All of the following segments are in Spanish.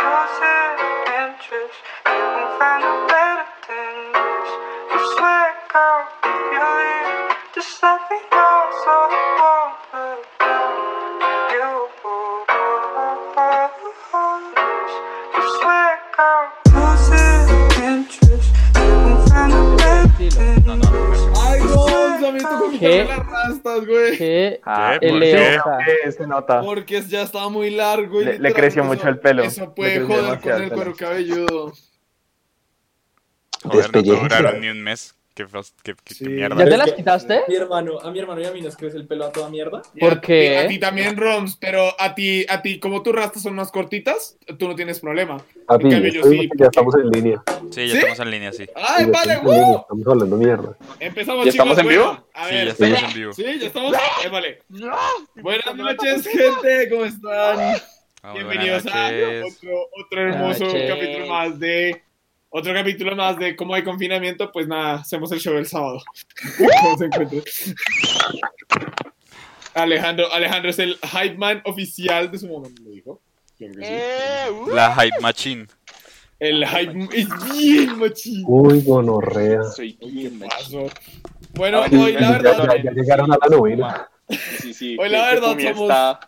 closer. ¿Qué? quitarme las rastas, güey. Que Ah, ¿Qué? ¿Por Eleosa. Eh, se nota. Porque ya estaba muy largo y Le- le creció eso- mucho el pelo. Eso puede joder con el el pelo. cuero cabelludo. Joder, no duraron ni un mes. Qué, qué- qué- qué Sí. mierda. ¿Ya te las quitaste? Mi hermano, a mi hermano y a mí nos crece el pelo a toda mierda. ¿Por a- qué? A ti también, Roms, pero a ti, a ti, como tus rastas son más cortitas, tú no tienes problema. Papi, En cambio, yo estoy- sí, ya estamos en línea. Sí, ya ¿Sí? estamos en línea, sí. ¡Ay, Ya vale, estamos en línea, ¡uh! Estamos hablando mierda. Empezamos, ¿Ya chicos. estamos en bueno, vivo? A Sí, ver, ya estamos en vivo. Sí, ya estamos. Eh, vale. Buenas noches, gente. ¿Cómo están? Ah, Bienvenidos a otro, otro hermoso capítulo más de. Otro capítulo más de cómo hay confinamiento. Pues nada, hacemos el show el sábado. ¿Cómo se encuentra? Alejandro, Alejandro es el hype man oficial de su momento, lo dijo. Que sí. La Hype Machine. El hype es bien machín. Uy, gonorrea. Soy ¿Qué pasó? Bueno, Ay, hoy la verdad, ya- ya llegaron a la novena. Sí, sí. Hoy la verdad somos- está-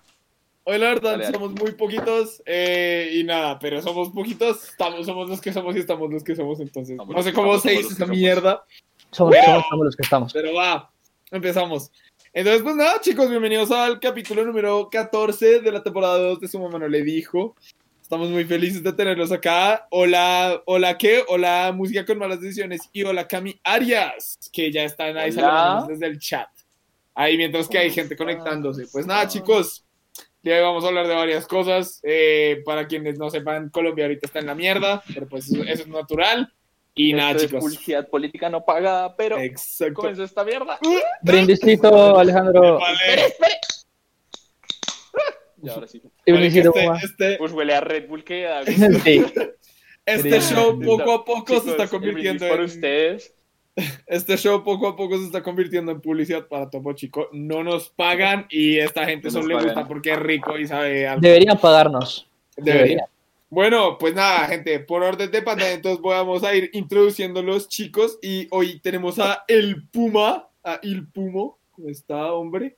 hoy la verdad Dale, dale. somos muy poquitos eh, y nada, pero somos poquitos, estamos, somos los que somos y estamos los que somos, entonces Somos no sé cómo se los esa mierda, Somos, Pero- somos, somos los que estamos. pero va, empezamos. Entonces, pues nada, chicos, bienvenidos al capítulo número 14 de la temporada 2 de Su Mamá No Le Dijo. Estamos muy felices de tenerlos acá. Hola, hola, ¿qué? Hola, Música con Malas Decisiones y hola, Cami Arias, que ya están ahí saludándonos desde el chat. Ahí mientras que hay gente conectándose. Pues nada, chicos, ya vamos a hablar de varias cosas. Eh, para quienes no sepan, Colombia ahorita está en la mierda, pero pues eso, eso es natural. Y nada, Esto chicos. publicidad política no pagada, pero Exacto. comenzó esta mierda. Brindisito, Alejandro. Vale. Y ahora sí. Vale, este, este, Pues huele a Red Bull que Sí. este show poco a poco Chicos, se está convirtiendo brindis por en ustedes. Este show poco a poco se está convirtiendo en publicidad para Topo Chico. No nos pagan y esta gente No solo le gusta porque es rico y sabe algo. Deberían pagarnos. Debería. Bueno, pues nada, gente, por orden de pantalla, entonces vamos a ir introduciendo los chicos y hoy tenemos a El Puma, a Il Pumo. ¿Cómo está, hombre?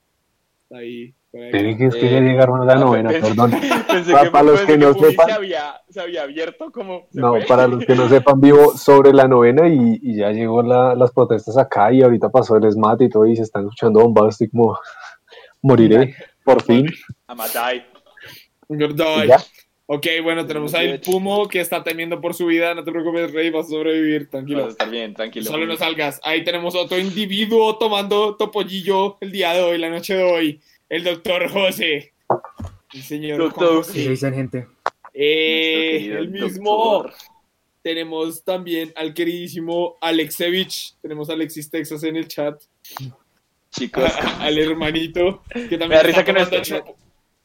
Está ahí. Ahí. Pero que es que ya Eh, llegaron a la novena, pensé- perdón. Pensé Pa- que, para los pensé que no sepan- Se había, se había abierto como. ¿se No, fue? para los que no sepan, vivo sobre la novena y, y ya llegó la- las protestas acá y ahorita pasó el SMAT y todo y se están escuchando bombas, estoy como, moriré, por fin. Ya. Ok, bueno, tenemos a El Pumo que está temiendo por su vida. No te preocupes, Rey, vas a sobrevivir, Vas a tranquilo. estar bien, tranquilo. Solo no salgas. Ahí tenemos otro individuo tomando topollillo el día de hoy, la noche de hoy. El doctor José. El señor Doctor. Juan ¿Qué José. dicen, gente? Eh, el mismo. doctor. Tenemos también al queridísimo Alexevich. Tenemos a Alexis Texas en el chat. Chicos, al hermanito. Que también, Me da risa está que no chopo-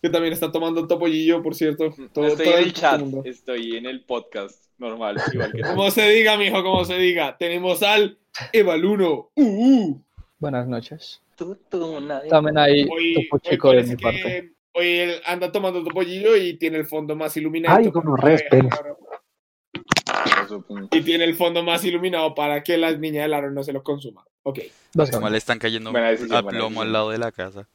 que también está tomando topollillo, por cierto. Todo, estoy todo en el chat, mundo. estoy en el podcast normal, igual que tú. Como se diga, mijo, como se diga. Tenemos al Evaluno. Uh, uh. Buenas noches. Tú, tú, nadie. También hay topo de mi que parte. Hoy él anda tomando topollillo y tiene el fondo más iluminado. Ay, gonorrea, espere. Y tiene el fondo más iluminado para que las niñas del aro no se lo consuman. Ok. Como le están cayendo a plomo al lado de la casa.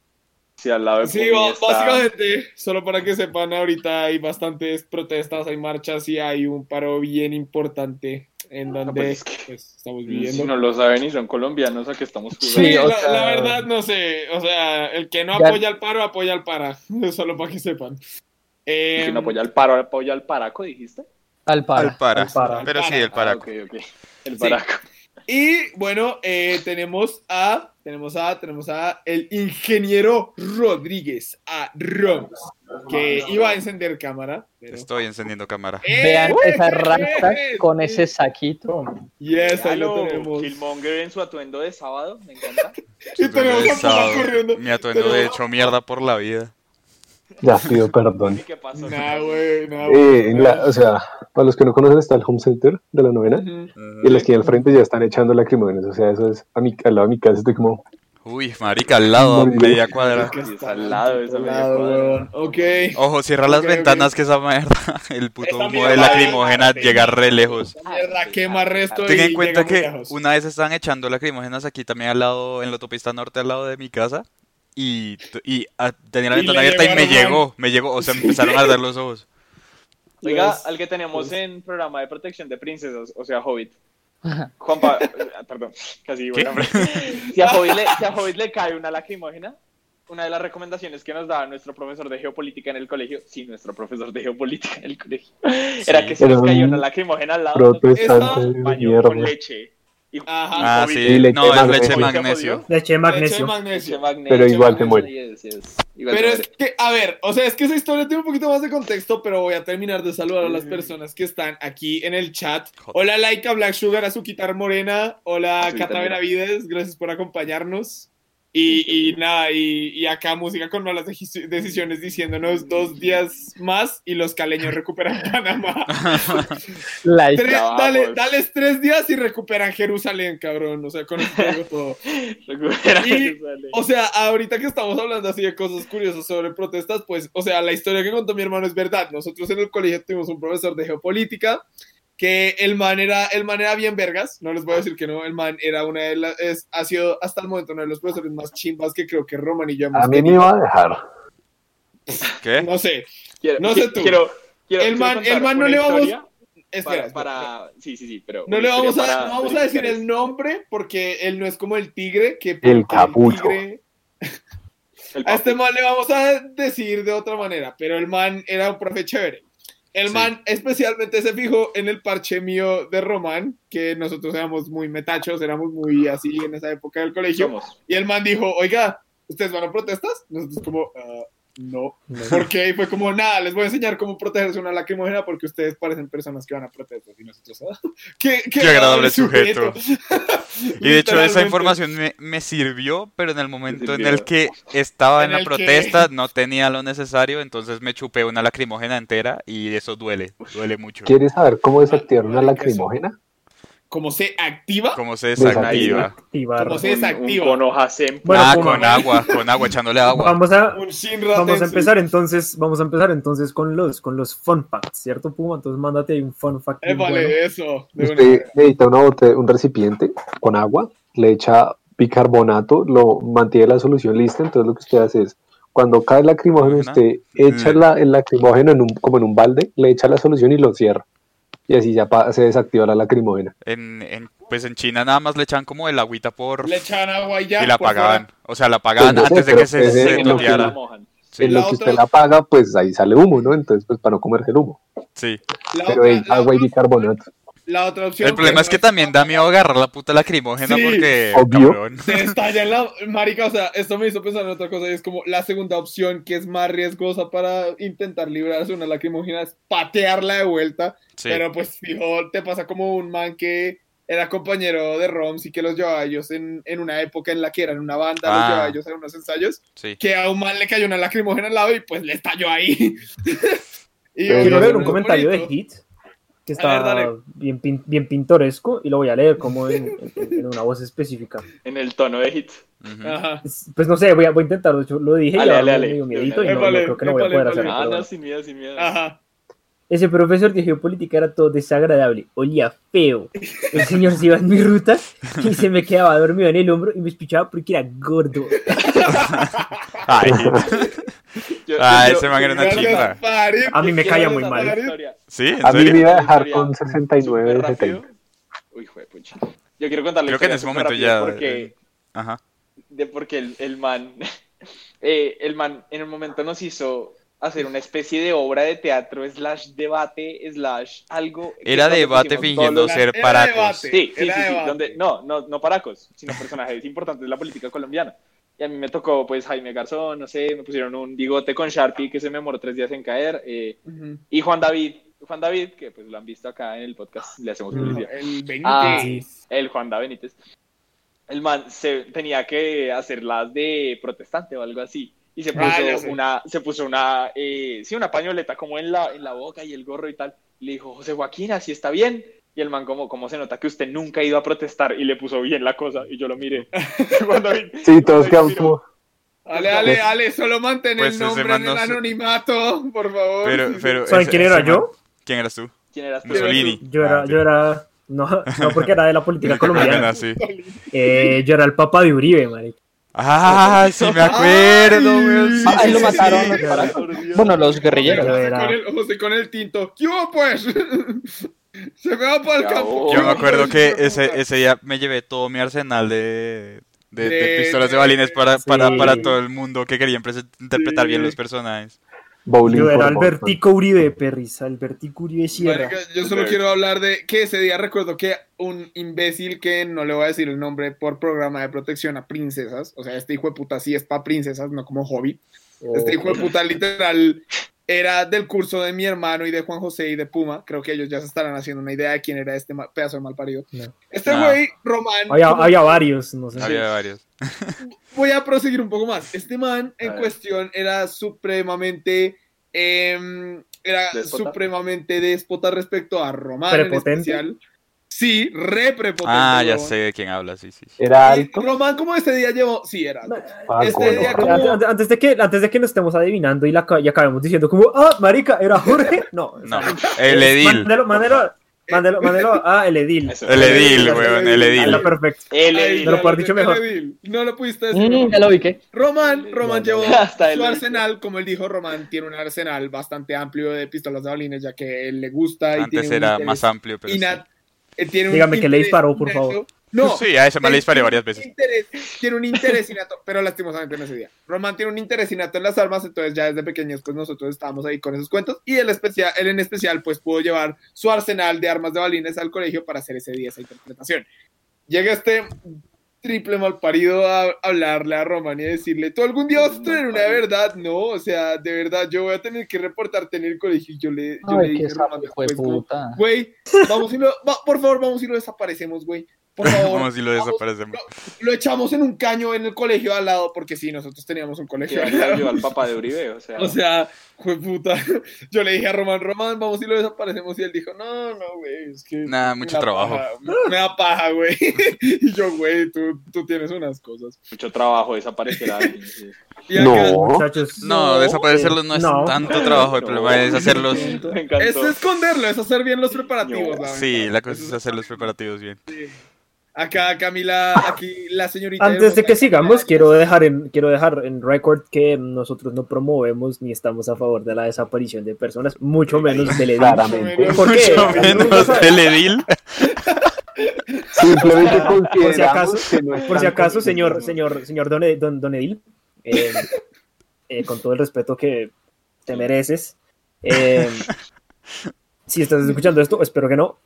Sí, al lado de Sí, está- básicamente, solo para que sepan, ahorita hay bastantes protestas, hay marchas y hay un paro bien importante en donde pues es que- pues, estamos Si viviendo. no lo saben y son colombianos, ¿a qué estamos jugando? Sí, o la, sea- la verdad no sé, o sea, el que no Ya- apoya al paro, apoya al para, solo para que sepan. Eh, Si no apoya al paro, apoya al paraco, dijiste. Al para. Al para. al para. Pero sí, el Ah, para. ok, ok. El Sí. Y bueno, eh, tenemos a, tenemos a, tenemos a el ingeniero Rodríguez, a Roms, que iba a encender cámara. Pero... Estoy encendiendo cámara. ¡Eh! Vean esa ¡Eh! con ese saquito. Yes, ahí lo tenemos. Killmonger en su atuendo de sábado, me encanta. Y tenemos a Sábado, corriendo. Mi atuendo de Tenemos- hecho mierda por la vida. Ya pido perdón. ¿Y qué pasó? Nah, güey, nah, Eh, la- o sea, para los que no conocen está el home center de la novena Ujú. y en la esquina al frente ya están echando lacrimógenas, o sea, eso es a mi, al lado de mi casa, estoy como, Uy, marica, al lado, media cuadra. Es al lado esa media Lado, cuadra. Ok. Ojo, cierra las Ok, ok. ventanas que esa mierda, el puto humo de lacrimógena llega re lejos. Mierda, quema resto Ten en cuenta que lejos. una vez estaban echando lacrimógenas aquí también al lado, en la autopista norte al lado de mi casa. Y, y ah, tenía la ventana abierta y me llegó, me llegó, o sea, me empezaron a arder los ojos. Oiga, Pues, al que tenemos pues. en programa de protección de princesas, o sea, Hobbit. Juanpa, eh, perdón, casi ¿Qué? bueno. Si a, Hobbit le, si a Hobbit le cae una lacrimógena, una de las recomendaciones que nos daba nuestro profesor de geopolítica en el colegio, sí, nuestro profesor de geopolítica en el colegio, era que si Era nos un una lacrimógena al lado, de baño con leche. Y, Ajá. Ah, sí, Y leche no, es magnesio. leche ¿Hobbit se magnesio. Leche magnesio. magnesio. Leche magnesio, Pero igual te muere. yes, yes. Igual Pero te es muere. que, a ver, o sea, es que esa historia tiene un poquito más de contexto, pero voy a terminar de saludar a las personas que están aquí en el chat. Hola, Laika Black Sugar, Azuquitar Morena. Hola, Cata. Benavides, gracias por acompañarnos. Y, y nada, y, y acá música con malas deci- decisiones diciéndonos dos días más y los caleños recuperan Panamá. Like. Tres- dale, dales tres días y recuperan Jerusalén, cabrón. O sea, con esto digo todo. Recupera Y- Jerusalén. O sea, ahorita que estamos hablando así de cosas curiosas sobre protestas, pues, o sea, la historia que contó mi hermano es verdad. Nosotros en el colegio tuvimos un profesor de geopolítica que el man era, el man era bien vergas, no les voy a decir que no, el man era una de las, es, ha sido hasta el momento uno de los profesores más chimbas que creo que Roman y yo hemos A mí me iba a dejar. ¿Qué? No sé, Quiero- no sé tú. Quiero, quiero- El man- el man no le vamos- espera, para, Sí, sí, sí, pero. No le vamos a, no vamos a decir el nombre porque él no es como el tigre que El. El A este man le vamos a decir de otra manera, pero el man era un profe chévere. El Sí. man especialmente se fijó en el parche mío de Román, que nosotros éramos muy metachos, éramos muy así en esa época del colegio. Somos. Y el man dijo, oiga, ¿ustedes van a protestas? Nosotros como, "Ah, no. ¿Por qué? Y fue como, nada, les voy a enseñar cómo protegerse una lacrimógena porque ustedes parecen personas que van a protestas. Y nosotros, "Ah, qué, Qué agradable sujeto. Y de hecho esa información me, me sirvió, pero en el momento en el que estaba en, En la que- protesta no tenía lo necesario, entonces me chupé una lacrimógena entera y eso duele, duele mucho. ¿Quieres saber cómo desactivar una lacrimógena? ¿Cómo se activa? ¿Cómo se Desactiva. ¿Cómo se Un- un desactiva? En Bueno, ah, como- con agua, con agua, echándole agua. Vamos a, Un vamos a empezar entonces, vamos a empezar entonces con los, con los fun facts, ¿cierto, Puma? Entonces mándate ahí un fun fact. Eh, vale, bueno. eso. Usted necesita una bote- un recipiente con agua, le echa bicarbonato, lo mantiene la solución lista, entonces lo que usted hace es, cuando cae el lacrimógeno, usted echa Mm. la, el lacrimógeno en un, como en un balde, le echa la solución y lo cierra. Y así ya se desactiva la lacrimógena. En, en- pues en China nada más le echan como el agüita por... Le echaban agua y ya. y la apagaban. fuera. O sea, la apagaban Pues no sé, antes de que se, se es lo que- la. Sí, en la lo que otra- usted la apaga, pues ahí sale humo, ¿no? Entonces, pues para no comerse el humo. sí. La Pero otra- hey, agua y otra- bicarbonato. La otra opción. El problema es que también da miedo agarrar la puta lacrimógena Sí, porque... obvio. Se estalla en la. Marica, o sea, esto me hizo pensar en otra cosa. Y es como la segunda opción que es más riesgosa para intentar librarse de una lacrimógena es patearla de vuelta. Sí. Pero pues, fijo, te pasa como un man que era compañero de Roms y que los llevaba a ellos en, en una época en la que eran una banda, los Ah. llevaba a ellos en unos ensayos. sí. Que a un man le cayó una lacrimógena al lado y pues le estalló ahí. y Quiero leer no un comentario de. Hit que ver, está dale. bien, pin- bien pintoresco y lo voy a leer como en, en- en una voz específica. En el tono de hit. Ajá. Es- Pues no sé, voy a, voy a intentarlo. Yo lo dije Dale, y ahora dale, me dale. dio miedito y no, vale, no creo que no voy a poder vale. hacerlo. Ah, no, bueno. sin miedo, sin miedo. Ajá. Ese profesor de geopolítica era todo desagradable, olía feo. El señor se iba en mi ruta y se me quedaba dormido en el hombro y me espichaba porque era gordo. Ay, Yo- Ah, yo- ese man era una chimba. A mí me caía muy mal. historia. ¿Sí? ¿En A mí me iba a dejar con 69 de súper 70. rápido. Uy, pucha. Yo quiero contarle Creo que en ese momento ya- Porque, Ajá. de porque el, el man, eh, el man en un momento nos hizo hacer una especie de obra de teatro slash debate slash algo. Era debate fingiendo ser Era paracos. debate. Sí, sí, Era sí, sí, donde, no, no, no paracos, sino personajes importantes de la política colombiana. Y a mí me tocó, pues, Jaime Garzón, no sé, me pusieron un bigote con Sharpie que se me demoró tres días en caer, eh, Ujú. y Juan David, Juan David, que pues lo han visto acá en el podcast, le hacemos publicidad. El 20. Ah, Sí. el Juan Da Benítez. El man se tenía que hacer las de protestante o algo así. Y se puso Ah, sé. una, se puso una, eh, sí, una pañoleta como en la, en la boca y el gorro y tal. Le dijo, José Joaquín, así está bien. Y el man como, como se nota que usted nunca ha ido a protestar y le puso bien la cosa y yo lo miré. Cuando Sí, todos como. Ale, ale, ale, solo mantén Pues el nombre en el no anonimato, por favor. Pero, pero. ¿Saben ese- quién era yo? man- ¿Quién eras tú? ¿Quién eras tú? Mussolini. Yo era, Ah, yo era, no, no porque era de la política colombiana. Ah, sí. Eh, yo era el papá de Uribe, marica. Ah, sí me acuerdo, weón. sí, Ah, ahí lo sí, mataron sí. para-. Bueno, los guerrilleros. Con el, José con el tinto. ¿Qué hubo, pues? Se me va para el campo. oh. Yo me ¿Qué hubo, acuerdo que ¿Qué hubo, ese, ese día me llevé todo mi arsenal de, de, de De- pistolas de balines para, para, Sí. para todo el mundo que querían interpretar bien los personajes. Bowling Yo era Albertico Uribe, perris. Albertico Uribe Sierra. Marica, yo solo quiero hablar de que ese día recuerdo que un imbécil que no le voy a decir el nombre por programa de protección a princesas, o sea, este hijo de puta sí es para princesas, no como hobby. Este hijo de puta literal era del curso de mi hermano y de Juan José y de Puma. Creo que ellos ya se estarán haciendo una idea de quién era este pedazo de mal parido. No. Este güey, Román. Había, como- había varios, no sé. Había varios. voy a proseguir un poco más. Este man en cuestión era supremamente. em, era ¿Déspota? supremamente déspota respecto a Román en ¿Prepotente? especial. Sí, re prepotente. Ah, ya sé de quién habla, sí, sí. sí. Era alto. Román, como este día llevó. Sí, era alto. Ah, este cómo día Antes, como- antes- antes de que, antes de que nos estemos adivinando y, la, y acabemos diciendo como, ah, marica, era Jorge. No, No, sea, el edil. Mándelo, mándelo, mándelo, mándelo, ah, el edil. Eso. El edil, El weón, el edil. Está edil. perfecto. El Ahí, No lo haber dicho mejor. Edil. No lo pudiste decir. Mm, ya lo vi que. Román, Román llevó Hasta su el- arsenal, como él dijo, Román tiene un arsenal bastante amplio de pistolas de balines, ya que él le gusta y Antes tiene era más amplio, pero tiene un Dígame que le disparó, por favor. No, Sí, a ese man le disparé varias veces. interés- tiene un interés innato, pero lastimosamente en ese día. Román tiene un interés innato en las armas, entonces ya desde pequeños pues nosotros estábamos ahí con esos cuentos y él, especial, él en especial pues pudo llevar su arsenal de armas de balines al colegio para hacer ese día esa interpretación. Llega este triple malparido a hablarle a Román y decirle, tú algún día vas a tener una verdad, no, o sea, de verdad yo voy a tener que reportarte en el colegio y yo le, yo le Ay, dije qué a Román después, como, güey, vamos y lo, va- por favor, vamos y lo desaparecemos, güey. Por favor, Como si lo vamos, desaparecemos. lo echamos en un caño en el colegio al lado, porque sí, nosotros teníamos un colegio al lado. al papá de Uribe, o sea. O sea, fue puta. Yo le dije a Román, Román, vamos y lo desaparecemos. Y él dijo, no, no, güey, es que. Nah, me mucho trabajo. paja, me da paja, güey. Y yo, güey, tú, tú tienes unas cosas. mucho trabajo desaparecer a alguien. sí. Y acá, No. Muchachos. No, desaparecerlos no es No. tanto trabajo, el No. problema es hacerlos. Es esconderlo, es hacer bien los preparativos. La Sí, la cosa es hacer los preparativos bien. Acá, Camila, aquí la señorita. Antes de que sigamos, quiero dejar en, quiero dejar en record que nosotros no promovemos ni estamos a favor de la desaparición de personas, mucho menos del edil. Claramente. ¿Por qué? Mucho menos del edil. Simplemente Por si acaso, por si acaso, señor, señor, señor Don, Don, Don Edil, eh, eh, con todo el respeto que te mereces, eh, si estás escuchando esto, espero que no.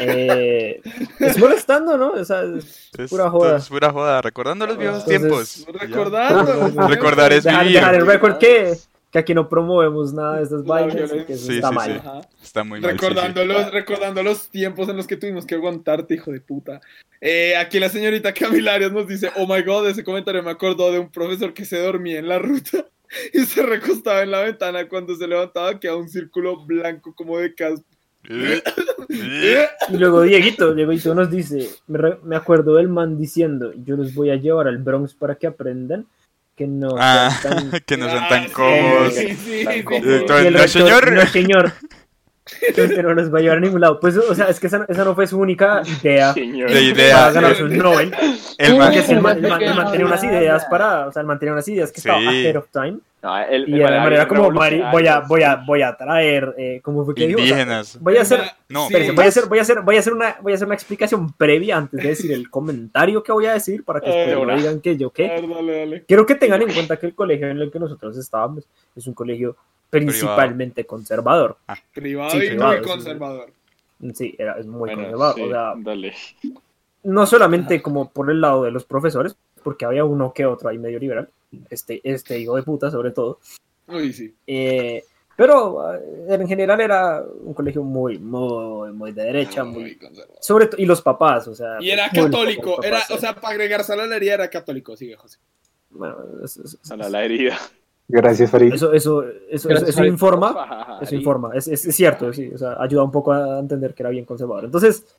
eh, es molestando, ¿no? O sea, es pura joda. es pura joda, recordando los viejos Entonces, tiempos. Recordando. Recordar es dejar, vivir. dejar el record que, que aquí no promovemos nada de estas vainas, que eso Sí, está sí, mal. sí. Está muy mal. sí, sí. Recordando, los, recordando los tiempos en los que tuvimos que aguantarte, hijo de puta. Eh, aquí la señorita Camila Arias nos dice, oh my god, ese comentario me acordó de un profesor que se dormía en la ruta y se recostaba en la ventana cuando se levantaba, quedaba un círculo blanco como de caspa. Y luego Dieguito, Dieguito nos dice, me, re- me acuerdo del man diciendo, yo los voy a llevar al Bronx para que aprendan que no Ah, sean tan... que no son Ah, tan sí, cómodos. sí, sí, Tan sí, cómodos. el rector, señor. No, señor. Entonces, no nos va a llevar a ningún lado. Pues, o sea, es que esa, esa no fue su única idea. De idea. para ganarse un Nobel. El man- el man, el man- que el man tenía unas ideas para, o sea, el man tenía unas ideas que estaba Sí. ahead of time. No, el- Y de man manera era como, Mari, voy a, voy a, voy a traer, eh, ¿cómo fue que dijo? O sea, Indígenas. voy a hacer, No, Sí. voy a hacer, voy a hacer, voy a hacer una, voy a hacer una explicación previa antes de decir el comentario que voy a decir para que no ahora. digan que yo qué. ver, dale, dale. Quiero que tengan en cuenta que el colegio en el que nosotros estábamos es un colegio principalmente conservador. Privado Sí, y privado, muy conservador. Sí, era, es muy Bueno, conservador. sí, O sea, dale. no solamente como por el lado de los profesores, porque había uno que otro ahí medio liberal, este, este hijo de puta sobre todo, Uy, sí. eh, pero eh, en general era un colegio muy, muy, muy de derecha, muy, conservador. sobre todo, y los papás, o sea. Y era muy- católico, era, o sea, para agregar sal a la herida era católico, sigue José. bueno, es- es- es- A la, la herida. Gracias, Farid. Eso, eso, eso, eso, Gracias, eso Farid. informa, eso informa, es, es, es cierto, sí, o sea, ayuda un poco a entender que era bien conservador. Entonces,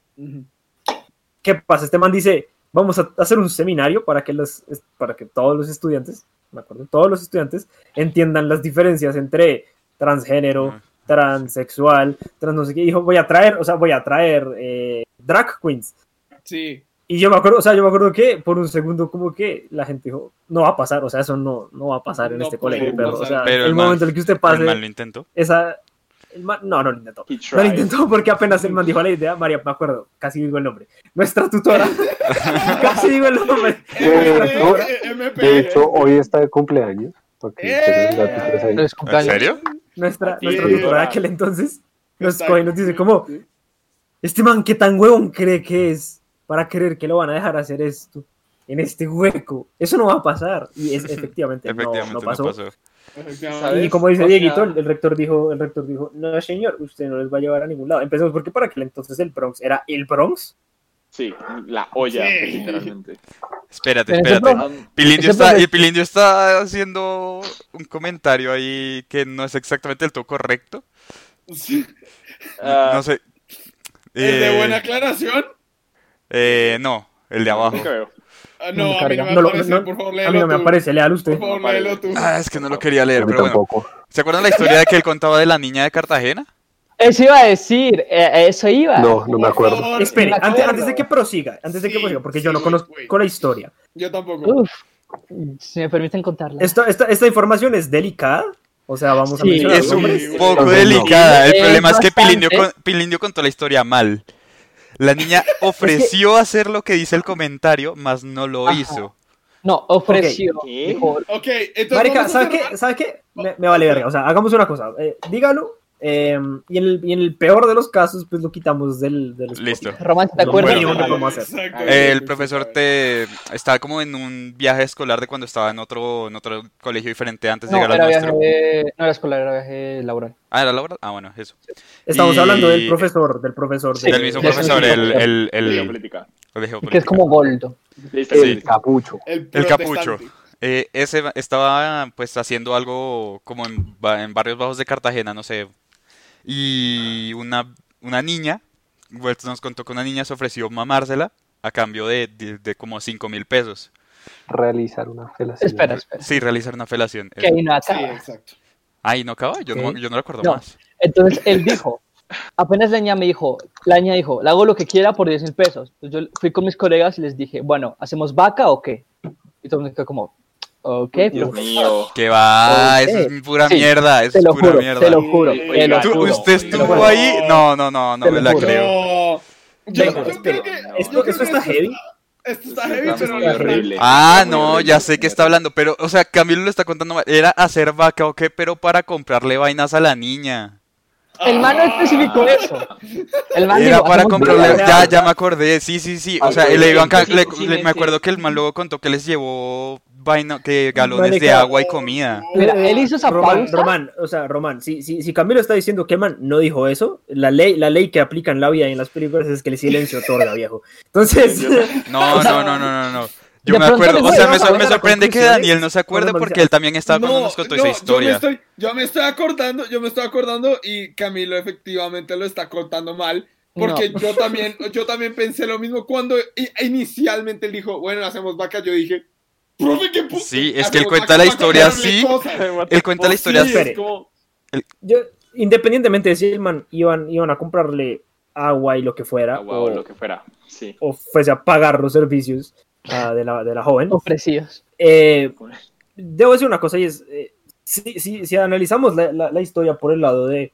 ¿qué pasa? Este man dice, vamos a hacer un seminario para que, los, para que todos los estudiantes, me acuerdo, todos los estudiantes entiendan las diferencias entre transgénero, transexual, trans no sé qué. Dijo, voy a traer, o sea, voy a traer eh, drag queens. Sí. Y yo me acuerdo, o sea, yo me acuerdo que por un segundo como que la gente dijo, no va a pasar, o sea, eso no, no va a pasar en No este colegio, pero, o sea, Pero el, el man- momento en el que usted El pase man lo intentó. esa... el man- no, no lo intentó. No lo intentó porque apenas el man dijo la idea, María, me acuerdo, casi digo el nombre. Nuestra tutora. casi digo el nombre. Eh, tutora. MP. De hecho, hoy está de cumpleaños. ¡Eh! ¿En serio? Nuestra, nuestra tutora de aquel entonces nos Está coge y nos dice como, este man, ¿qué tan huevón cree que es para creer que lo van a dejar hacer esto en este hueco? Eso no va a pasar. Y es, efectivamente, no- Efectivamente no, no pasó. pasó. Efectivamente. ¿Sabes? Y como dice O Dieguito, sea- el, el rector dijo, el rector dijo, no señor, usted no les va a llevar a ningún lado. Empecemos porque para aquel entonces el Bronx era el Bronx. Sí, la olla, Sí. literalmente. Espérate, espérate. Pilindio está, y Pilindio está haciendo un comentario ahí que no es exactamente el todo correcto. Sí. No sé. ¿El de Eh, buena aclaración? Eh, no, el de abajo. no. Ah, a mí no me No aparece, no- por favor, A mí no léelo me tú. aparece, léalo usted. Por favor, léelo tú. Ah, es que no lo quería leer, A mí pero bueno. tampoco. ¿Se acuerdan la historia de que él contaba de la niña de Cartagena? Eso iba a decir, eh, eso iba. No, no me acuerdo. favor. Espere, me antes, acuerdo. antes de que prosiga, antes de que Sí, prosiga, porque yo no sí, conozco la historia. Yo tampoco. Uf, si me permiten contarla. Esta, esta, esta información es delicada. O sea, vamos a Sí, mencionar Es un. Sí, poco delicada. El problema es que. Pilindio, con- Pilindio contó la historia mal. La niña ofreció hacer lo que dice el comentario, mas no lo Ajá. hizo. No, ofreció. ¿Qué? Dijo, Ok, entonces. Marica, vamos a ¿sabe hacer- qué? ¿Sabe qué? Me, me vale verga. O sea, hagamos una cosa. eh, dígalo. Eh, y, en el, y en el peor de los casos, pues lo quitamos del, del. Listo. Román, ¿te Lo acuerdas? Bueno, podemos hacer. exacto, Eh, sí, el sí, profesor sí, te estaba como en un viaje escolar de cuando estaba en otro, en otro colegio diferente antes de No, llegar al viaje, nuestro. no era escolar, era viaje laboral. Ah, ¿era Laura? Ah, bueno, eso. Estamos Y- hablando del profesor, del profesor. Sí, de- Del mismo de- profesor, de- el, el, el, de el Que es como Goldo. Listo, Sí. El capucho. El, El capucho. Eh, ese estaba pues haciendo algo como en, en barrios bajos de Cartagena, no sé. Y una, una niña, nos contó que una niña se ofreció mamársela a cambio de, de, de como 5 mil pesos. Realizar una felación. Espera, espera. Sí, realizar una felación. Que ahí no Sí, acaba. exacto. Ay, ¿no acaba? Yo no, yo no recuerdo No. más. Entonces él dijo, apenas la niña me dijo, la niña dijo, le hago lo que quiera por 10 mil pesos. Entonces yo fui con mis colegas y les dije, bueno, ¿hacemos vaca o qué? Y todo el mundo quedó como, ok, Dios pues, mío. Que va, Ok. eso es pura Sí, mierda, eso te es pura juro, mierda. te lo juro, te lo ¿Tú- juro. ¿Usted estuvo ahí? No, no, no, no Te me lo la juro. creo. No. Yo, Venga, yo creo que. Esto, yo creo esto que está heavy. Esto está heavy, Está pero no horrible. Ah, no, ya sé que está hablando, pero, o sea, Camilo lo está contando mal. Era hacer vaca o qué, pero para comprarle vainas a la niña. El man no especificó eso. El man Era dijo, para "Hacemos comprarle. vaca". Ya, ya me acordé, sí, sí, sí. O sea, Ah, le iban ca- sí, le- sí, le- sí, me acuerdo que el man luego contó que les llevó vaina, que galones de Marica, agua y comida. Mira, él hizo esa Román, pausa. Román, o sea, Román, si, si, si Camilo está diciendo que man no dijo eso, la ley, la ley que aplica en la vida y en las películas es que el silencio otorga, viejo. Entonces, No, no, no, no, no, no. Yo De me acuerdo, o sea, me, sorprende que Daniel no se acuerde porque él también estaba cuando nos contó esa Yo me, historia. estoy, yo me estoy acordando, yo me estoy acordando y Camilo efectivamente lo está contando mal. Porque No. yo también, yo también pensé lo mismo cuando inicialmente él dijo, bueno, hacemos vaca, yo dije, profe, ¿qué pu- Sí, es que él cuenta la historia así. cosas". Él cuenta la Sí, historia así. Yo, independientemente de si el man iban, iban a comprarle agua y lo que fuera, Agua o, o lo que fuera. Sí. o fuese a pagar los servicios de, la, de la joven, Ofrecidos. eh, debo decir una cosa y es, eh, si, si- si analizamos la, la- la historia por el lado de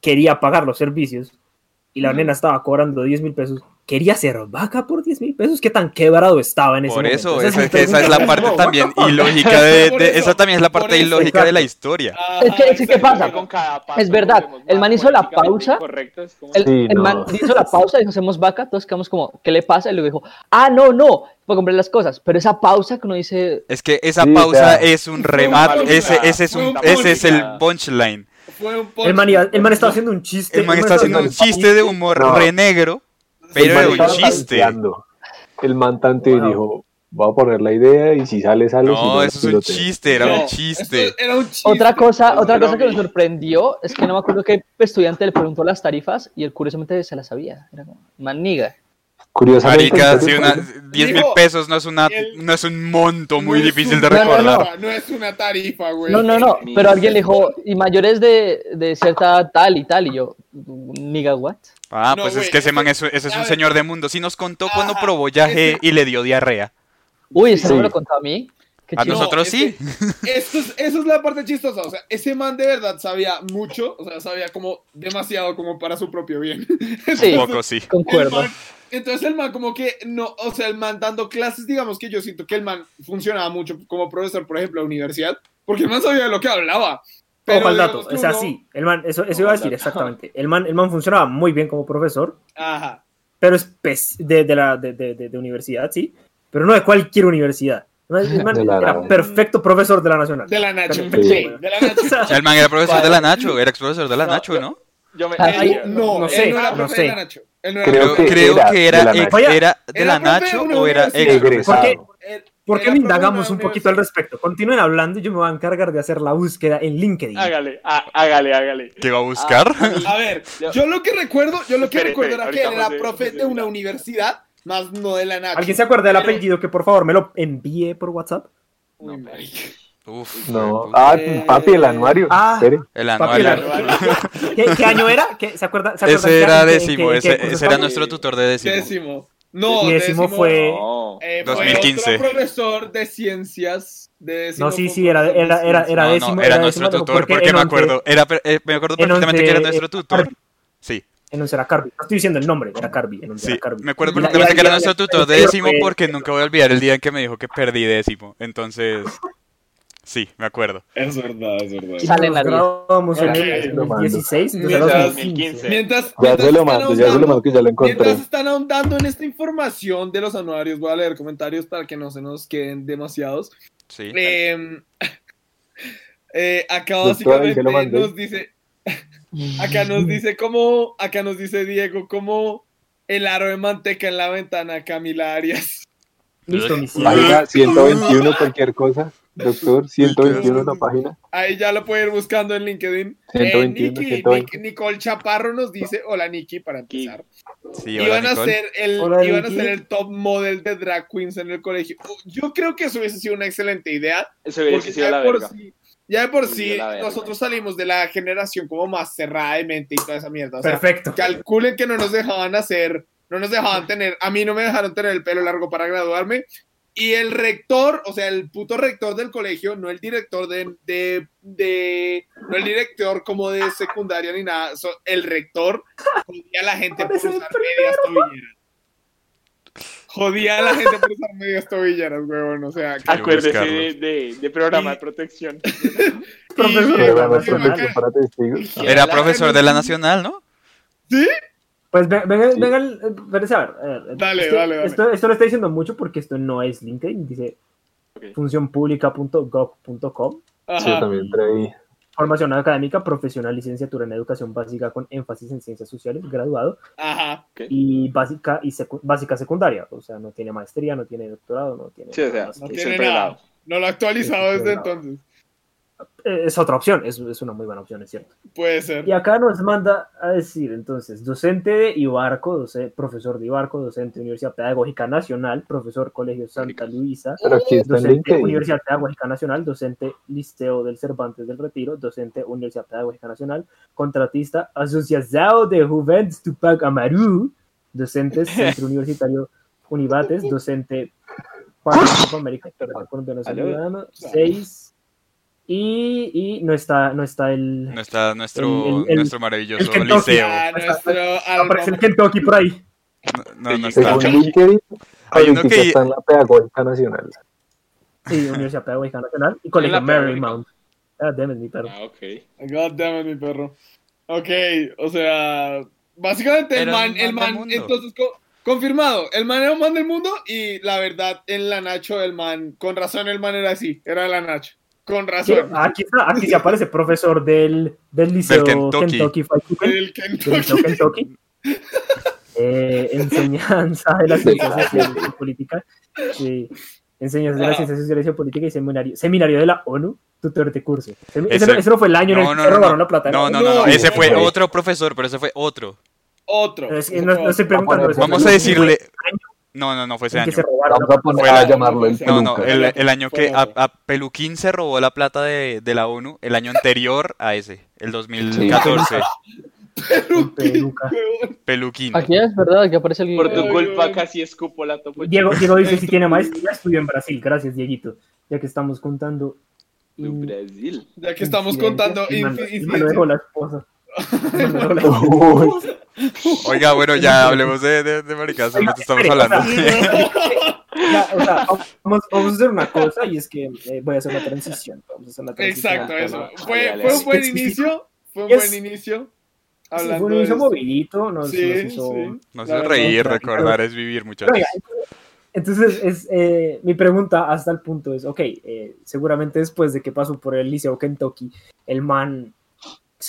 quería pagar los servicios y la nena estaba cobrando 10 mil pesos, quería ser vaca por 10 mil pesos, ¿qué tan quebrado estaba en ese Por momento? eso, Esa es esa es la parte también ilógica de, Por de- eso, esa también es la por parte eso, ilógica de la historia. Es que- es que, ¿qué Ajá, pasa? Con cada paso Es verdad, el man hizo la pausa, es El, Sí, el no. man hizo la pausa, dijo, hacemos vaca, todos quedamos como, ¿qué le pasa? Y luego dijo, ah, no, no, para comprar las cosas. Pero esa pausa que uno dice, Es que esa Sí, pausa es un remate, ese, ese es un, ese es el punchline. punchline. Fue un El man, iba- el man estaba haciendo un chiste. El man el está haciendo un estaba chiste de humor No. re negro, pero era un chiste. tanteando. El man tanteó y dijo, voy a poner la idea y si sale, sale. si No, eso es un chiste, era No, un chiste. esto Era un chiste. Otra cosa, otra cosa que me sorprendió es que no me acuerdo qué estudiante le preguntó las tarifas y él curiosamente se las sabía. Era como, maniga. Curiosamente. Marica, ¿en si una, 10 mil Digo, pesos no es, una, el- no es un monto muy No difícil un- de No, no, no. recordar. tarifa, No es una tarifa, güey. No, no, no, pero alguien le dijo, y mayores de, de cierta tal y tal, y yo, niga, what? Ah, No, pues güey, es que ese man es, ese es un ver. señor de mundo. Sí nos contó cuando Ajá, probó yaje y le dio diarrea. Uy, ¿eso no me Sí. lo contó a mí? Qué A chido. nosotros sí. que Esto es, eso es la parte chistosa. O sea, ese man de verdad sabía mucho. O sea, sabía como demasiado como para su propio bien. Sí. Un poco sí. El Concuerdo. Entonces el man como que no, o sea, el man dando clases, digamos que yo siento que el man funcionaba mucho como profesor, por ejemplo, a la universidad, porque el man sabía de lo que hablaba. Ojo al dato, o sea, uno- sí, el man, eso, eso iba a decir exactamente. El man, el man funcionaba muy bien como profesor, Ajá. pero es de, de, la, de, de- de- de universidad, sí, pero no de cualquier universidad. El man- el man De la- era perfecto profesor de la Nacional. De la Nacho. Perfecto. Sí, de la Nacho. O sea, El man era profesor de la Nacho, era ex profesor de la No, Nacho, ¿no? Yo me. Ah, No, no él sé, no no sé. de la Nacho. Él no Creo que creo era que de era, la Nacho. Oye, era de la de Nacho o era ex ¿Por qué no de indagamos un poquito al respecto? Continúen hablando y yo me voy a encargar de hacer la búsqueda en LinkedIn. Hágale, há- hágale, hágale. ¿Qué va a buscar? A ver, Yo- lo que recuerdo, yo lo que recuerdo era que era profe de una universidad, más no de la Nacho. ¿Alguien se acuerda del apellido que por favor me lo envíe por WhatsApp? Marica. Uf, No. Ah, Eh, papi, el anuario. ah. Espere. el Papi, la- ¿Qué, qué año era? ¿Qué- ¿Se acuerda? ¿se acuerdan Ese era décimo, ese, ese era nuestro tutor de décimo. Décimo. No, Y décimo fue- No. eh, fue 2015. otro profesor de ciencias. De décimo No, sí, fue sí, era, era, era, era No, décimo. no, era décimo, nuestro tutor, porque, en me once- acuerdo, era, eh, me acuerdo en perfectamente que era nuestro eh, tutor. Sí, En once era Carby. No estoy diciendo el nombre, era Carby. En once sí, era Carby. me acuerdo perfectamente que era nuestro tutor de décimo fue- porque nunca voy a olvidar el día en que me dijo que perdí décimo. Entonces, sí, me acuerdo. Es verdad, es verdad. Sale en la diez. graduamos en Ok. el Lo mando. 16, entonces Mientras- era 2015. 2015. Mientras, Ya mientras se lo mando, ya se lo mando que ya lo encontré. Mientras están ahondando en esta información de los anuarios, voy a leer comentarios para que no se nos queden demasiados. Sí. Eh, eh, acá básicamente nos dice, acá nos dice como, acá nos dice Diego como el aro de manteca en la ventana, Camila Arias. Listo, mi cielo. Página 121, cualquier cosa. Doctor, 121 la página. Ahí ya lo pueden ir buscando en LinkedIn. Eh, 121, Nikki- 120. Nic- Nicole Chaparro nos dice, hola Nikki, para empezar. Sí, hola, Iban a, ser el, Hola, iban a ser el top model de drag queens en el colegio. Yo creo que eso hubiese sido una excelente idea. Eso Porque sido ya la de por verga. sí, ya de por sí nosotros salimos de la generación como más cerrada de mente y toda esa mierda. O sea, Perfecto. calculen que no nos dejaban hacer, no nos dejaban tener, a mí no me dejaron tener el pelo largo para graduarme. Y el rector, o sea, el puto rector del colegio, no el director de, de, de- no el director como de secundaria ni nada, so- el rector jodía a la gente por usar medias tobilleras. Jodía a la gente por usar medias tobilleras, huevón, o sea, que- Acuérdese de, de, de programa Y- de protección. Profesor Sí, de la sí, Nacional. protección para testigos. Era profesor de la Nacional, ¿no? Pues ve- venga, Sí. venga, a ver. a ver, Dale, esto, dale, dale. Esto, esto lo está diciendo mucho porque esto no es LinkedIn, dice Ok. funcionpublica.gov.com. Sí, también traí. Formación académica, profesional, licenciatura en educación básica con énfasis en ciencias sociales, graduado, Ajá. y básica y secu- básica secundaria. O sea, no tiene maestría, no tiene doctorado, no tiene. Sí, o sea, No que- tiene siempre nada. No lo ha actualizado Sí, desde entonces. Es otra opción, es, es una muy buena opción, es cierto. Puede ser. Y acá nos manda a decir, entonces, docente de Ibarco, doce- profesor de Ibarco, docente de Universidad Pedagógica Nacional, profesor Colegio Santa Luisa, Pero docente. Universidad Pedagógica Nacional, docente Liceo del Cervantes del Retiro, docente Universidad Pedagógica Nacional, contratista Asociación de Juventus Tupac Amaru, docente Centro Universitario Univates, docente Pan América, colombiano ciudadano, seis, y, y no está, no está el... No está nuestro, El- el- nuestro el maravilloso Kentucky. liceo. A nuestro Aparece el Kentucky por ahí. No, no, no está. LinkedIn, Hay uno que- está en la Pedagógica Nacional. Sí, Universidad Pedagógica Nacional y Colegio. Marymount. Ah, damn it, mi perro. Ah, ok. God damn it, mi perro. Ok, o sea, básicamente el man, el man del man, mundo. entonces co- confirmado, el man era un man del mundo y la verdad, en la Nacho, el man, con razón el man era así, era la Nacho, con Sí, razón. aquí está, aquí se aparece profesor del, del liceo Kentucky. Kentucky, El del liceo Kentucky. Kentucky. Eh, enseñanza de la ciencia social y política. Sí. Enseñas de las Ah. ciencias sociales y geopolítica y seminario, seminario de la ONU, tutor de curso. Ese, Ese- no, ese no fue el año en No, el no, que no, robaron no. la plata. No, no, no, no, No, ese fue otro profesor, pero ese fue otro. Otro. Es que no, no estoy preguntando. Vamos a decirle... No, no, no fue ese que año. se robaron Vamos la a poner Fue a la- llamarlo el No, no, el, el año que a, Peluquín se robó la plata de, de la ONU, el año anterior a ese, el 2014. plata, peluca. Peluquín. Aquí es verdad, aquí aparece el. Por tu culpa casi escupo la topo. Diego, Diego dice si tiene maestría, estudió en Brasil. Gracias, Dieguito. Ya que estamos contando. En Brasil. Ya que estamos contando y Manu dejó la esposa. Oiga, bueno, ya hablemos de, de, de maricadas, Oiga, ¿de qué estamos espere, o sea, hablando? Ya, o sea, vamos, vamos a hacer una cosa y es que eh, voy a hacer una transición. Vamos a hacer una transición Exacto, eso. Fue, dale, fue un buen inicio. Fue un Es- buen inicio. Sí, fue un inicio esto. movilito, nos, Sí, nos hizo... sí. Verdad, reír, recordar es vivir, muchachos. Oiga, Entonces, es, eh, mi pregunta hasta el punto es, ok, eh, seguramente después de que pasó por el Liceo Kentucky, el man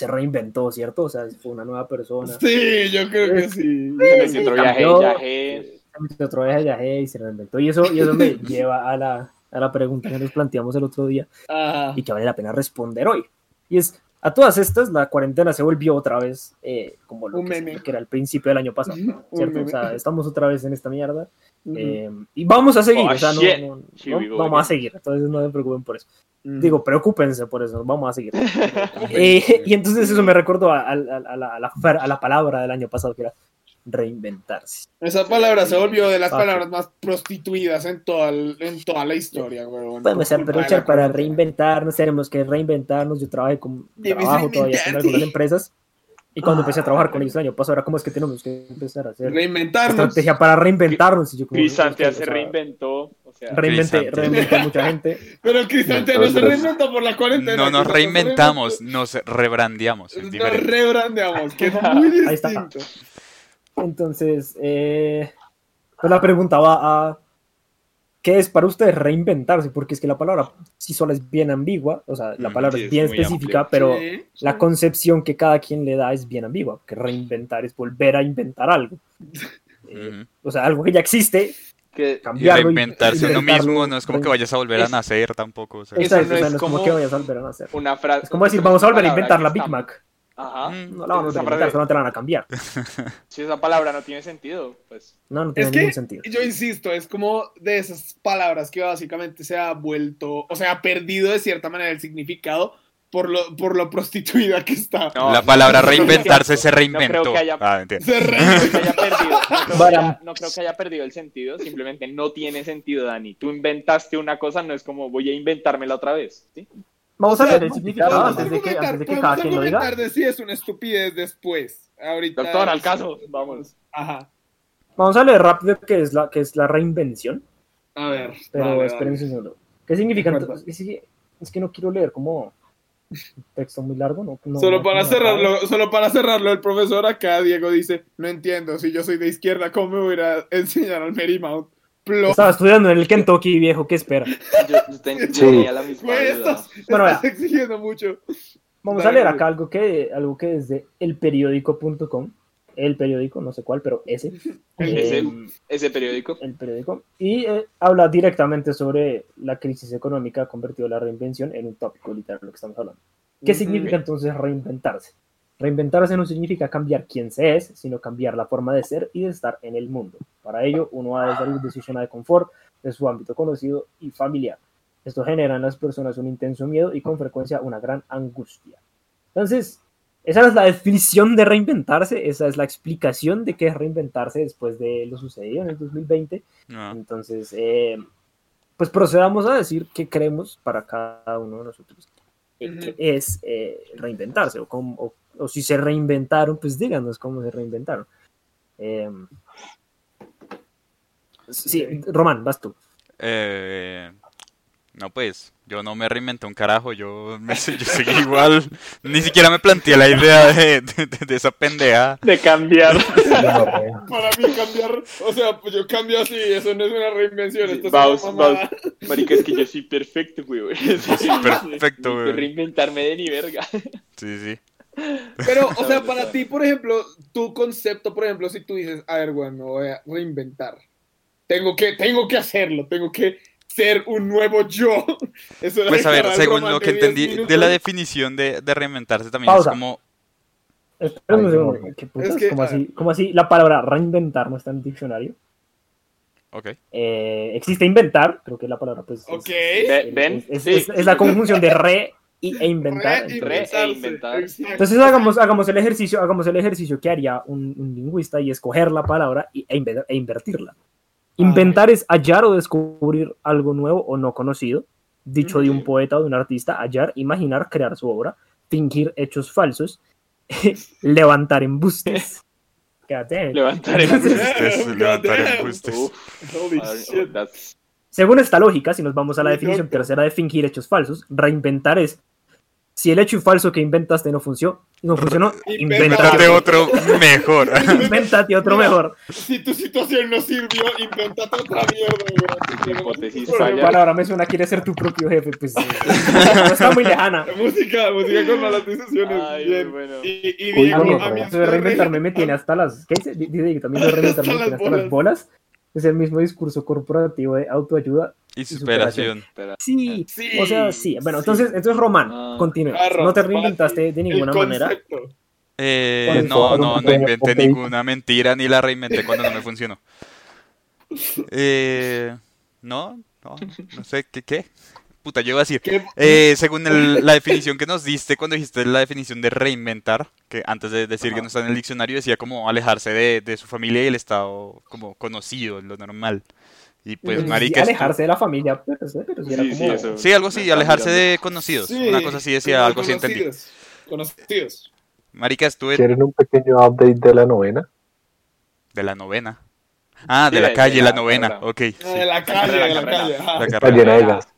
se reinventó, ¿cierto? O sea, fue una nueva persona. Sí, yo creo que sí. Se metió otro viaje, viaje. Otro viaje, viaje y se reinventó. Y eso, y eso me lleva a la, a la pregunta que nos planteamos el otro día Ajá. y que vale la pena responder hoy. Y es, a todas estas, la cuarentena se volvió otra vez eh, como lo que, que era al principio del año pasado, ¿cierto? O sea, estamos otra vez en esta mierda. Eh, y vamos a seguir, Oh, o sea, no, no- no- vamos a seguir, entonces no se preocupen por eso. Digo, preocúpense por eso, vamos a seguir. Eh, y entonces eso me recordó a, a- a la, a la a la palabra del año pasado que era reinventarse. Esa palabra se volvió de las Ah, palabras más prostituidas en toda, el- en toda la historia, weón. De aprovechar la para reinventarnos, tenemos que reinventarnos. Yo trabajé con, trabajo todavía con algunas empresas y cuando empecé a trabajar con ellos el año pasado, era como es que tenemos que empezar a hacer Reinventarnos. estrategia para reinventarnos. Y yo como, o se reinventó. O sea, Reinventé, reinventé mucha gente. Pero Crisantea no se reinventó por la cuarentena. No nos se reinventamos, nos rebrandeamos. Nos rebrandeamos, que es muy Ahí está. Entonces, eh, pues la pregunta va a ¿qué es para ustedes reinventarse? Porque es que la palabra sí sola es bien ambigua, o sea, la Mm, palabra sí, es bien específica, pero Sí, la concepción que cada quien le da es bien ambigua, que reinventar es volver a inventar algo. Eh. O sea, algo que ya existe, que Y cambiarlo. y- reinventarse uno mismo no es como que vayas a volver a nacer tampoco. o sea. Es- Exacto, Eso no o sea, es no es como como- que vayas a volver a nacer. una frase. Es como decir, vamos a volver a inventar la Big está- Mac. Ajá. Mm. No la vamos a solamente la van a cambiar. Si esa palabra no tiene sentido, pues. No, no tiene Es ningún que sentido. yo insisto, es como de esas palabras que básicamente se ha vuelto, o sea, ha perdido de cierta manera el significado por lo, por lo prostituida que está. No, La palabra reinventarse se no creo reinventó. que haya- Ah. Se re- no creo que haya perdido, no creo que Baram. haya- no creo que haya perdido el sentido, simplemente no tiene sentido, Dani. Tú inventaste una cosa, no es como voy a inventármela otra vez. ¿sí? Vamos a ver el significado antes de que, antes de que cada quien lo diga. argumentar de si es una estupidez después. Ahorita. Doctor, al caso, vamos. Ajá. Vamos a leer rápido qué es la, qué es la reinvención. A ver. Pero dale, esperen un dale. segundo. ¿Qué significa? Es que, es que no quiero leer como un texto muy largo. No, no- Solo no- para no- cerrarlo, solo para cerrarlo, el profesor acá, Diego, dice, no entiendo, si yo soy de izquierda, ¿cómo me voy a enseñar al Marymount? Plo- Estaba estudiando en el Kentucky, viejo. ¿Qué espera? Yo, yo ten- yo Sí. la misma estás, Bueno, estás exigiendo mucho. Vamos Dale, a leer acá algo que, algo que es de elperiódico.com. El periódico, no sé cuál, pero ese. Ese- Eh, Ese periódico. el periódico. Y eh, habla directamente sobre la crisis económica, ha convertido la reinvención en un tópico literal, lo que estamos hablando. ¿Qué significa entonces reinventarse? Reinventarse no significa cambiar quién se es, sino cambiar la forma de ser y de estar en el mundo. Para ello, uno ha de salir de su zona de confort, de su ámbito conocido y familiar. Esto genera en las personas un intenso miedo y con frecuencia una gran angustia. Entonces, esa es la definición de reinventarse, esa es la explicación de qué es reinventarse después de lo sucedido en el 2020. No. Entonces, eh, pues procedamos a decir qué creemos para cada uno de nosotros eh, es eh, reinventarse o, cómo- o- o si se reinventaron, pues díganos cómo se reinventaron. Eh, sí, Román, vas tú. No, pues, yo no me reinventé un carajo, yo, me, yo seguí igual. Ni siquiera me planteé la idea de, de- de- de esa pendeja. De cambiar. Para mí cambiar, o sea, pues yo cambio así, eso no es una reinvención, esto es Vamos, una mamada. Marica, es que yo soy perfecto, güey. perfecto, güey. Reinventarme de ni verga. Sí, sí. Pero, o sea, para ti, por ejemplo, tu concepto, por ejemplo, si tú dices, a ver, bueno, me voy a reinventar. Tengo que, tengo que hacerlo, tengo que ser un nuevo yo. Eso era Pues a ver, según lo que 10 entendí de la definición de, de reinventarse también Pausa. es como... Espera un. ¿qué putas? Es que, ¿Cómo, ah. así, ¿Cómo así la palabra reinventar no está en el diccionario? Ok. Eh, existe inventar, creo que la palabra pues... es- Ok. Es, es- Sí. es- es la conjunción de re y, e inventar. Re- Entonces, Re- e inventar. entonces hagamos, hagamos el ejercicio, hagamos el ejercicio que haría un, un lingüista y escoger la palabra y, e, inve- e invertirla. Inventar es hallar o descubrir algo nuevo o no conocido, dicho de un poeta o de un artista, hallar, imaginar, crear su obra, fingir hechos falsos, levantar embustes. Quédate. Levantar Embustes, levantar embustes. Ah, that's- Según esta lógica, si nos vamos a la definición tercera de fingir hechos falsos, reinventar es si el hecho falso que inventaste no funcionó, no funcionó, Invéntate otro, mejor. invéntate otro mejor. Si tu situación no sirvió, invéntate otra mierda. Bueno, ahora me suena quiere ser tu propio jefe, pues eh, no está muy lejana. Música, música con malas decisiones. Ay, bien. bueno. Y, y Uy, digo, a mí reinventarme me tiene hasta las. ¿Qué dice? Dice que también lo de reinventarme me Hasta tiene hasta las bolas. Es el mismo discurso corporativo de autoayuda. Y superación. superación. Sí, Sí, o sea, sí. Bueno, sí. entonces, entonces Román, Ah. continúa. Carro, no te reinventaste de ninguna manera. Eh, no, no, no inventé ninguna mentira ni la reinventé cuando no me funcionó. Eh, no, no, no sé, ¿qué, qué? Puta, yo iba a decir, eh, según el- la definición que nos diste cuando dijiste la definición de reinventar, que antes de decir que no está en el diccionario, decía como alejarse de, de su familia y el estado como conocido, lo normal. Y pues, Sí, marica, alejarse de la familia, pero, sí, pero sí era Sí, sí, como. eso. Sí, algo así, alejarse de conocidos. Sí, Una cosa así decía, algo así entendí. conocidos. Marica, estuve ¿Quieren un pequeño update de la novena? de la novena. Ah, de Sí, la de- calle, de la la novena. Ok, de la calle, de la calle. ajá. La Está carrera. llena de gas.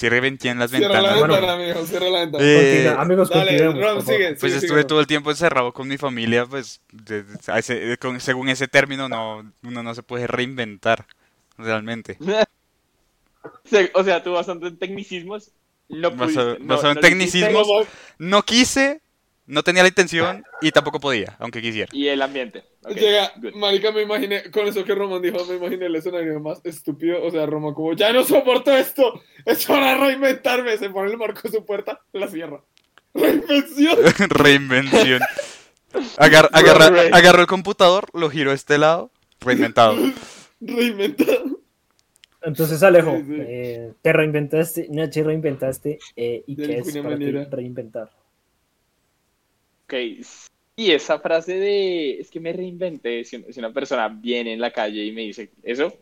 Cierre bien las Cierra la ventanas. ventana, amigo, cierra la ventana. Eh, Continúa, amigos, Dale, continuemos, Ron, sigue. Pues sigue, estuve sigue. todo el tiempo encerrado con mi familia, pues de- de- a ese- con- según ese término no, uno no se puede reinventar realmente. O sea, tú basando en tecnicismos, no Basado- pudiste. no- basado en no hiciste, tecnicismos. No quise, no tenía la intención y tampoco podía, aunque quisiera. Y el ambiente. Llega, good. marica, me imaginé, con eso que Roman dijo, me imaginé el escenario más estúpido, o sea, Roman como, ya no soporto esto, es hora de reinventarme, se pone el marco de su puerta, la cierra. Reinvención. Reinvención. Agar- agarra- agarró el computador, lo giró a este lado, reinventado. Reinventado. Entonces, Alejo, Sí, sí. eh, te reinventaste, Nachi, reinventaste, eh, ¿y De qué es para ti reinventar? Ok, y esa frase de es que me reinventé, si, una persona viene en la calle y me dice eso,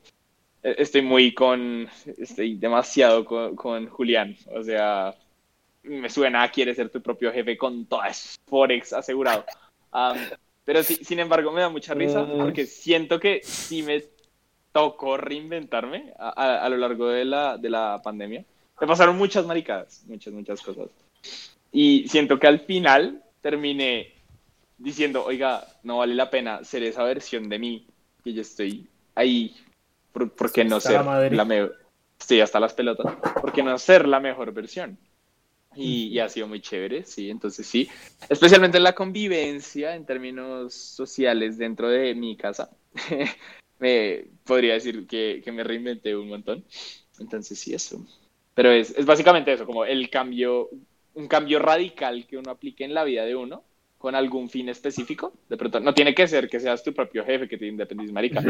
eh, estoy muy con, estoy demasiado con, con Julián, o sea, me suena a quiere ser tu propio jefe con todas Forex asegurado. Am, pero sí, sin embargo me da mucha risa Mm. porque siento que sí me tocó reinventarme a, a- a lo largo de la, de la pandemia. Me pasaron muchas maricadas, muchas, muchas cosas. Y siento que al final terminé diciendo, oiga, no vale la pena ser esa versión de mí, que yo estoy ahí, ¿por, por qué no ser la la mejor? Estoy hasta las pelotas, ¿por qué no ser la mejor versión? Y, y ha sido muy chévere, sí, entonces sí, especialmente en la convivencia en términos sociales dentro de mi casa, me podría decir que, que me reinventé un montón, entonces sí, eso. Pero es, es básicamente eso, como el cambio, un cambio radical que uno aplique en la vida de uno con algún fin específico. De pronto, no tiene que ser que seas tu propio jefe, que te independices, marica.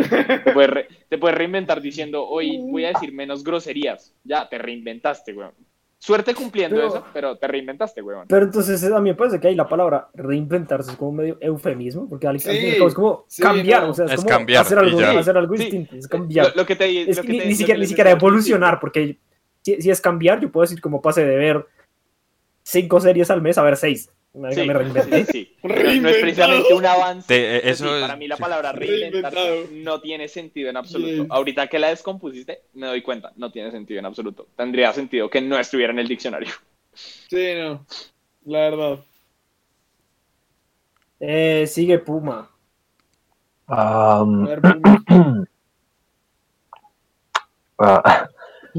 Te puedes, re- te puedes reinventar diciendo, hoy voy a decir menos groserías. Ya, te reinventaste, weón. Suerte cumpliendo Pero- eso, pero te reinventaste, weón. Pero entonces a mí me parece que ahí la palabra reinventarse es como medio eufemismo, porque al, Sí, al es como sí, cambiar, no. o sea, es, Es como cambiar, hacer algo, hacer algo Sí. distinto, es cambiar. Lo, lo que te, Es lo que ni, te- ni siquiera, ni siquiera evolucionar, porque si, si es cambiar, yo puedo decir como pase de ver cinco series al mes a ver seis. Me, Sí, me reinventé. sí, sí. No, no es precisamente un avance. Te- eh, eso sí, es- para mí la sí. palabra reinventar no tiene sentido en absoluto. Ahorita que la descompusiste, me doy cuenta, no tiene sentido en absoluto. Tendría sentido que no estuviera en el diccionario. Sí, no, la verdad. Eh, sigue Puma. A Am, ver, Puma. ah,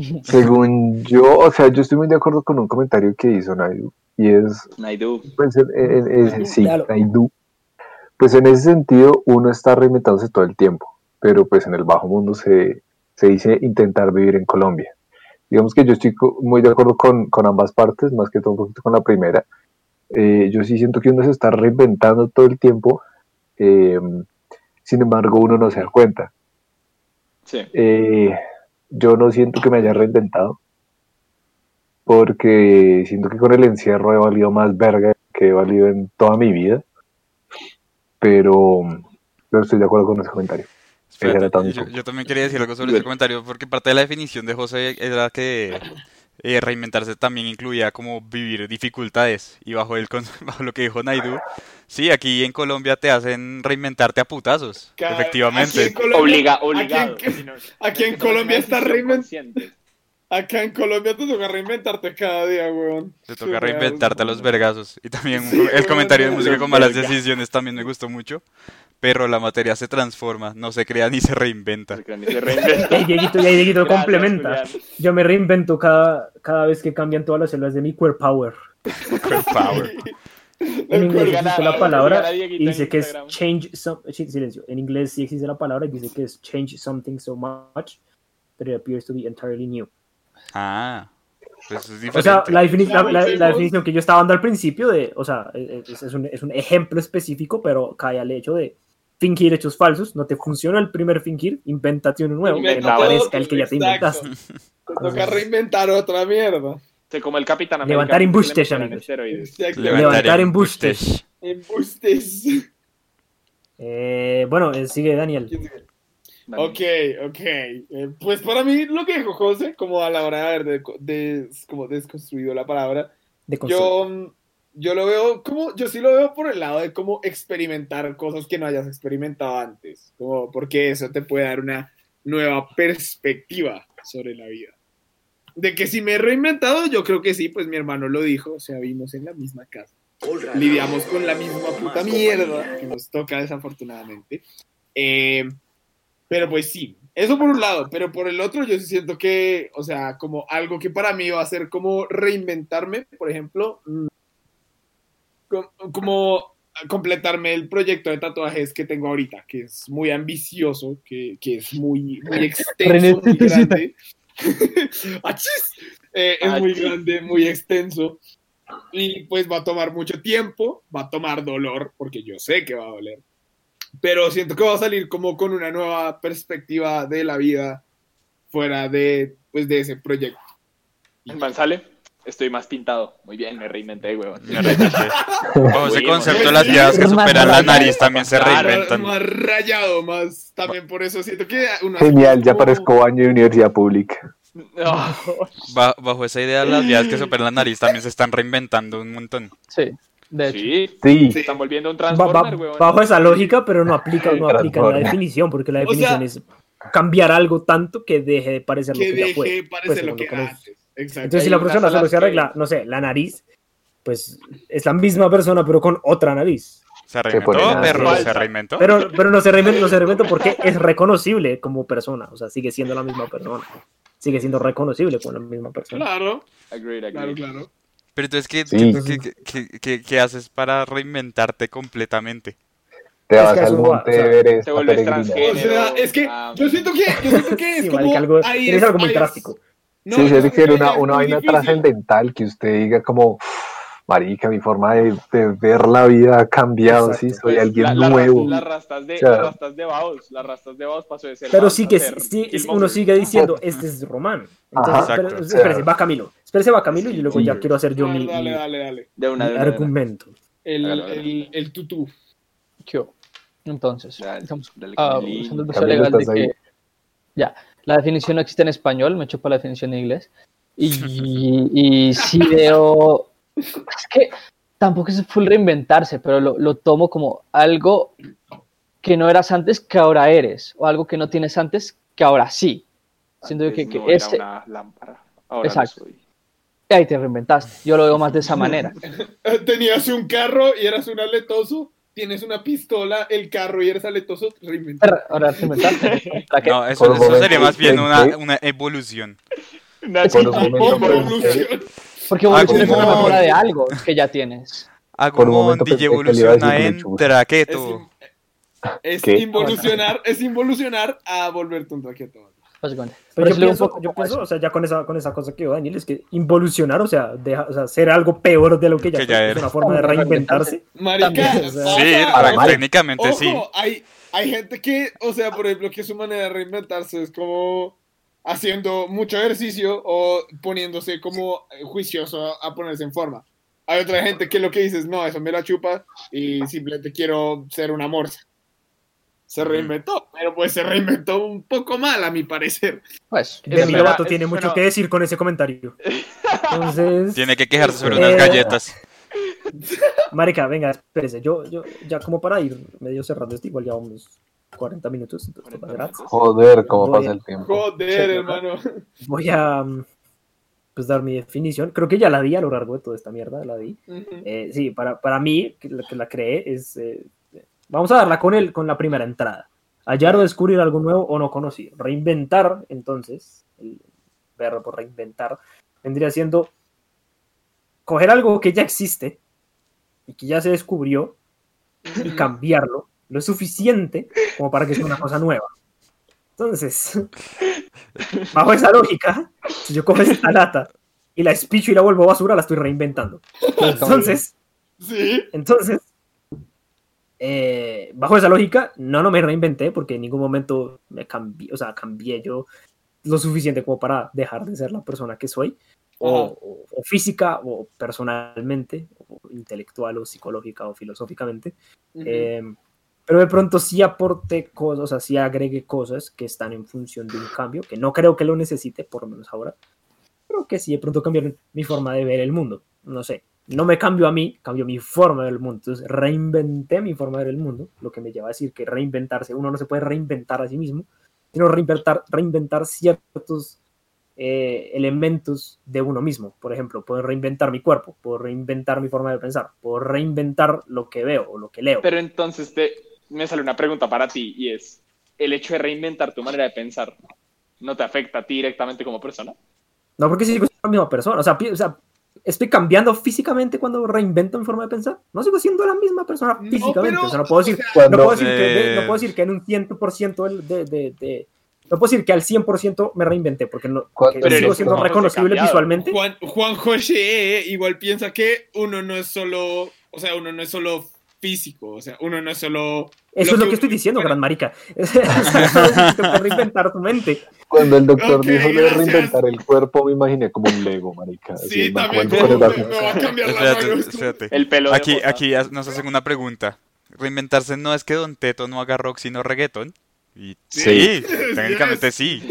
según yo, o sea, yo estoy muy de acuerdo con un comentario que hizo Naidu, y es, Naidu. pues, en- en- en- sí. Naidu. Pues en ese sentido, uno está reinventándose todo el tiempo, pero pues en el bajo mundo se, se dice intentar vivir en Colombia. Digamos que yo estoy muy de acuerdo con, con ambas partes, más que todo un poquito con la primera. Eh, yo sí siento que uno se está reinventando todo el tiempo, eh, sin embargo uno no se da cuenta. Sí. Eh, yo no siento que me haya reinventado, porque siento que con el encierro he valido más verga que he valido en toda mi vida, pero, pero estoy de acuerdo con ese comentario. Mi yo, yo también quería decir algo sobre ese comentario, porque parte de la definición de José era que eh, reinventarse también incluía como vivir dificultades. Y bajo, el, bajo lo que dijo Naidu, sí, aquí en Colombia te hacen reinventarte a putazos, Ca- aquí en efectivamente. Colombia- Obliga, aquí en- obligado. aquí en Colombia está reinvent- Acá en Colombia te toca reinventarte cada día, weón. Te toca Surreal, reinventarte a los vergazos. Y también Sí, el weón, comentario de música con malas vergas. decisiones también me gustó mucho. Pero la materia se transforma, no se crea ni se reinventa. Se reinventa. Y ahí Dieguito, y ahí Dieguito Gracias, complementa. Julián. Yo me reinvento cada, cada vez que cambian todas las células de mi core power. Girl power. En inglés existe la palabra y dice que es change some, sí, silencio. En inglés sí existe la palabra y dice que es change something so much that it appears to be entirely new. Ah, pues es O sea, la, defini- la- la- la Chicos. definición que yo estaba dando al principio de, o sea, es, es un, es un ejemplo específico, pero cae al hecho de fingir hechos falsos, no te funciona el primer fingir, invéntate uno nuevo, que no parezca el que ya te exacto. inventaste. Te toca reinventar otra mierda. Se como el Capitán América. Levantar embustes, amigos. Levantar embustes. Embustes. Eh, bueno, eh, sigue Daniel. Ok, ok. Eh, pues para mí lo que dijo José, como a la hora de haber de, de- como desconstruido la palabra, De yo, mm, yo lo veo como, yo sí lo veo por el lado de cómo experimentar cosas que no hayas experimentado antes, como porque eso te puede dar una nueva perspectiva sobre la vida. De que si me he reinventado, yo creo que sí, pues mi hermano lo dijo, o sea, vimos en la misma casa. Lidiamos con la misma puta mierda que nos toca desafortunadamente. Eh, pero pues sí, eso por un lado, pero por el otro yo sí siento que, o sea, como algo que para mí va a ser como reinventarme, por ejemplo, como completarme el proyecto de tatuajes que tengo ahorita, que es muy ambicioso, que, que es muy, muy extenso, muy grande. ¡Achis! Eh, es muy Achis. grande, muy extenso. Y pues va a tomar mucho tiempo, va a tomar dolor, porque yo sé que va a doler. Pero siento que va a salir como con una nueva perspectiva de la vida fuera de, pues, de ese proyecto. El man sale, estoy más pintado. Muy bien, me reinventé, huevón. Me reinventé. Bajo ese Muy concepto, las vidas que superan la nariz también se reinventan. Más rayado, más también por eso siento que Genial, ya como- parezco año de universidad pública. Bajo esa idea, las vidas que superan la nariz también se están reinventando un montón. Sí, de hecho. Sí, Sí, se están volviendo un Ba- ba- transformer, huevón. bajo esa lógica, pero no aplica, no aplica la definición, porque la O sea- definición es cambiar algo tanto que deje de parecer lo que que ya fue. deje Pues, parecer lo que lo era conoces. antes. Exacto. Entonces, si la persona solo se que- arregla, no sé, la nariz, pues es la misma persona, pero con otra nariz. Se reinventó, perro, se Falta. reinventó. Pero, pero no se reinventa, no se reinventa porque es reconocible como persona. O sea, sigue siendo la misma persona. Sigue siendo reconocible como la misma persona. Claro, Agreed, agreed. claro, claro. Pero entonces, ¿qué, Sí. qué- qué- qué- qué- qué haces para reinventarte completamente? te Es vas que al eso va, monte o sea, te vuelves transgénero. O sea, es que Ah, yo siento que, yo siento que es Sí, como marica, algo, ahí es- algo muy ahí es- drástico. No, sí, yo sí, quiere que una, es una vaina trascendental que usted diga como, marica, mi forma de, de ver la vida ha cambiado, sí, Exacto. soy Pues, alguien la- la- nuevo. Las rastas de, O sea, las rastas de Baos, las rastas de Baos pasó de ser. Pero sí que sí, uno sigue diciendo, este es Román. Entonces, Ajá. Exacto. espérese, va Camilo. Espérese, va Camilo y luego Sí. ya quiero hacer yo Dale, mi, dale, mi- dale, dale. De una, mi de una, argumento. El, el, el tutú. ¿Qué hubo? Entonces, Dale, estamos ah, usando el legal de que ya, la definición no existe en español, me echo para la definición en inglés. Y, y sí veo, es que tampoco es full reinventarse, pero lo, lo tomo como algo que no eras antes que ahora eres, o algo que no tienes antes que ahora sí. Siento Antes que, que no era ese, una lámpara. Ahora Exacto. soy. ahí te reinventaste. Yo lo veo más de esa manera. Tenías un carro y eras un aletoso. Tienes una pistola, el carro y eres aletoso. reinventa. Ahora reinventaste. ¿Para qué? No, eso, eso momento sería más bien una, una evolución. Por un momento pensé- Evolución. Porque evolución es una mejora de algo que ya tienes. Agumon, DJ evoluciona en. Es, traqueto. in- es ¿Qué? involucionar, es involucionar a volverte un traqueto. Básicamente. Pero yo un pienso, poco yo pienso, o sea, ya con esa, con esa cosa que dijo Daniel, es que involucionar, o sea, deja, o sea, ser algo peor de lo que ya, Que ya es era. una forma de reinventarse. Marica, También, o sea, pasa, Sí, para técnicamente Ojo, sí. hay, hay gente que, o sea, por ejemplo, que su manera de reinventarse es como haciendo mucho ejercicio o poniéndose como juicioso a, ponerse en forma. Hay otra gente que lo que dice es, no, eso me la chupa y simplemente quiero ser una morsa. Se reinventó, pero pues se reinventó un poco mal, a mi parecer. Pues, Demi Lovato tiene mucho bueno. que decir con ese comentario. Entonces, Tiene que quejarse sobre Eh, unas galletas. Marica, venga, espérese. Yo, yo, ya como para ir medio cerrando esto, igual llevamos 40 minutos. Entonces, 40 toca minutos. Joder, cómo Voy pasa a- el tiempo. Joder, hermano. Voy a mm, pues dar mi definición. Creo que ya la di a lo largo de toda esta mierda, la di. Eh, sí, para, para mí, que la, que la creé es... eh, vamos a darla con, el, con la primera entrada. Hallar o descubrir algo nuevo o no conocido. Reinventar, entonces, el verbo por reinventar, vendría siendo coger algo que ya existe y que ya se descubrió y cambiarlo lo suficiente como para que sea una cosa nueva. Entonces, bajo esa lógica, si yo cojo esta lata y la espicho y la vuelvo basura, la estoy reinventando. Entonces, Sí. entonces, eh, bajo esa lógica, no, no me reinventé porque en ningún momento me cambié, o sea, cambié yo lo suficiente como para dejar de ser la persona que soy, o, Ajá. o- o física, o personalmente, o intelectual, o psicológica, o filosóficamente. Eh, pero de pronto sí aporté cosas, o sea, sí agregué cosas que están en función de un cambio, que no creo que lo necesite, por lo menos ahora, pero que sí de pronto cambiaron mi forma de ver el mundo. No sé, no me cambió a mí, cambió mi forma de ver el mundo. Entonces reinventé mi forma de ver el mundo, lo que me lleva a decir que reinventarse, uno no se puede reinventar a sí mismo, sino reinventar, reinventar ciertos eh, elementos de uno mismo. Por ejemplo, puedo reinventar mi cuerpo, puedo reinventar mi forma de pensar, puedo reinventar lo que veo o lo que leo. Pero entonces te, me sale una pregunta para ti y es, ¿el hecho de reinventar tu manera de pensar no te afecta a ti directamente como persona? No, porque sigo siendo la misma persona. O sea, pi- o sea, estoy cambiando físicamente cuando reinvento mi forma de pensar. No sigo siendo la misma persona No, físicamente. pero, o sea, no puedo decir, no puedo decir, que, no puedo decir que en un 100% del- de, de, de- No puedo decir que al 100% me reinventé, porque, no, porque Pero sigo siendo reconocible cambiado. visualmente. Juan, Juan José igual piensa que uno no es solo, o sea, uno no es solo físico, o sea, uno no es solo... Eso es lo que uno estoy diciendo, gran marica. O sea, tengo que reinventar tu mente. Cuando el doctor dijo lo de reinventar el cuerpo, me imaginé como un Lego, marica. Sí, también me, va a cambiar la Espérate, mano. espérate. El pelo Aquí, aquí nos hacen una pregunta. Reinventarse no es que Don Teto no haga rock sino reggaeton. Y Sí. sí, técnicamente sí.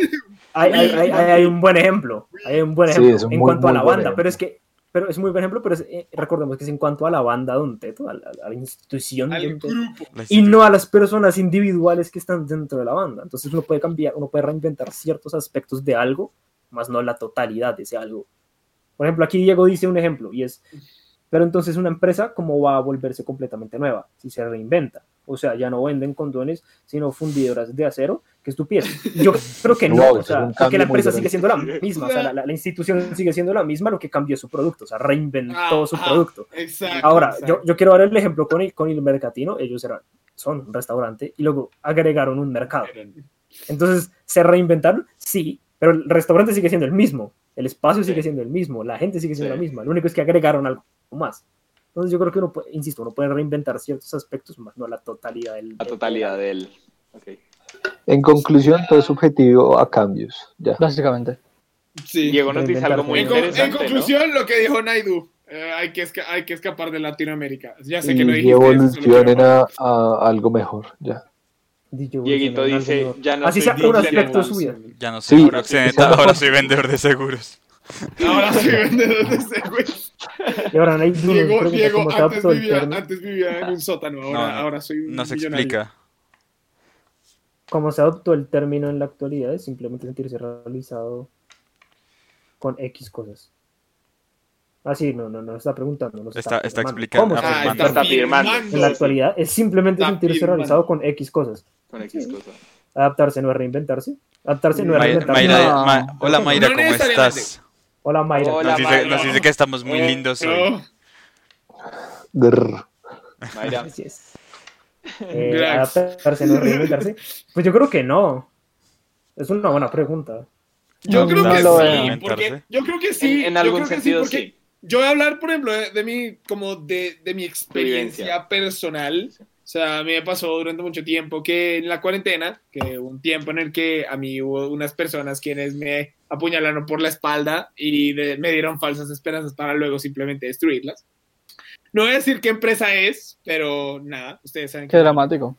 Hay, hay, hay, hay- hay un buen ejemplo. Hay un buen ejemplo en muy, cuanto a la banda. Pero es que, pero es muy buen ejemplo, pero es, eh, recordemos que es en cuanto a la banda Don Teto, a la, a la institución Al Teto, grupo. Y no a las personas individuales que están dentro de la banda. Entonces uno puede cambiar, uno puede reinventar ciertos aspectos de algo, más no la totalidad de ese algo. Por ejemplo, aquí Diego dice un ejemplo y es, pero entonces una empresa, ¿cómo va a volverse completamente nueva si se reinventa? O sea, ya no venden condones, sino fundidoras de acero. Qué estupidez. Yo creo que no, No, o sea, es porque la empresa sigue siendo la misma, o sea, la, la- la institución sigue siendo la misma, lo que cambió es su producto, o sea, reinventó su Ajá, producto. Exacto. Ahora, exacto. yo, yo quiero dar el ejemplo con el, con el Mercatino. Ellos eran, son un restaurante y luego agregaron un mercado. Entonces, ¿se reinventaron? Sí, pero el restaurante sigue siendo el mismo. El espacio sigue Sí. siendo el mismo. La gente sigue siendo Sí. la misma. Lo único es que agregaron algo más. Entonces, yo creo que uno, puede, insisto, uno puede reinventar ciertos aspectos, más no la totalidad del. La totalidad de él. Ok. En conclusión, todo es subjetivo a cambios. Ya. Básicamente. Sí. Diego nos dice algo muy En, con- en interesante, ¿no? conclusión, lo que dijo Naidu, eh, hay, que hay que escapar de Latinoamérica. Ya sé que no Y dijiste eso, solo evolucionen a, a algo mejor. Ya. Dieguito en dice, ya no Así soy sea un aspecto de su vida. Ya no soy Sí. proxeneta, ahora soy vendedor de seguros. Ahora soy vendedor de ese güey. Y ahora Nate Dunes Diego, Diego cómo se antes, vivía, término. antes vivía en un sótano, ahora, No, no, ahora soy un No se explica. Cómo se adoptó el término en la actualidad es simplemente sentirse realizado con X cosas. Ah, sí, no, no, no está preguntando. no Está- está explicando, ¿Cómo se Ah, está Está afirmando. En la actualidad es simplemente Está sentirse realizado con X cosas. Con X cosa. Adaptarse no es reinventarse. Adaptarse no es reinventarse. Mayra- No. Ma- hola Mayra, No ¿cómo estás? Hola Mayra. Hola, Nos dice, Mayra. nos dice que estamos muy lindos hoy. Mayra. Así es. Eh, Gracias. adaptarse no es reinventarse. Pues yo creo que no. Es una buena pregunta. Yo No, creo no que sí, porque yo creo que sí. En- en yo algún creo que sí, sentido, porque sí. Yo voy a hablar, por ejemplo, de, de mi, como de, de mi experiencia Vivencia. personal. O sea, a mí me pasó durante mucho tiempo que en la cuarentena, que hubo un tiempo en el que a mí hubo unas personas quienes me apuñalaron por la espalda y de- me dieron falsas esperanzas para luego simplemente destruirlas. No voy a decir qué empresa es, pero nada, ustedes saben Qué que dramático.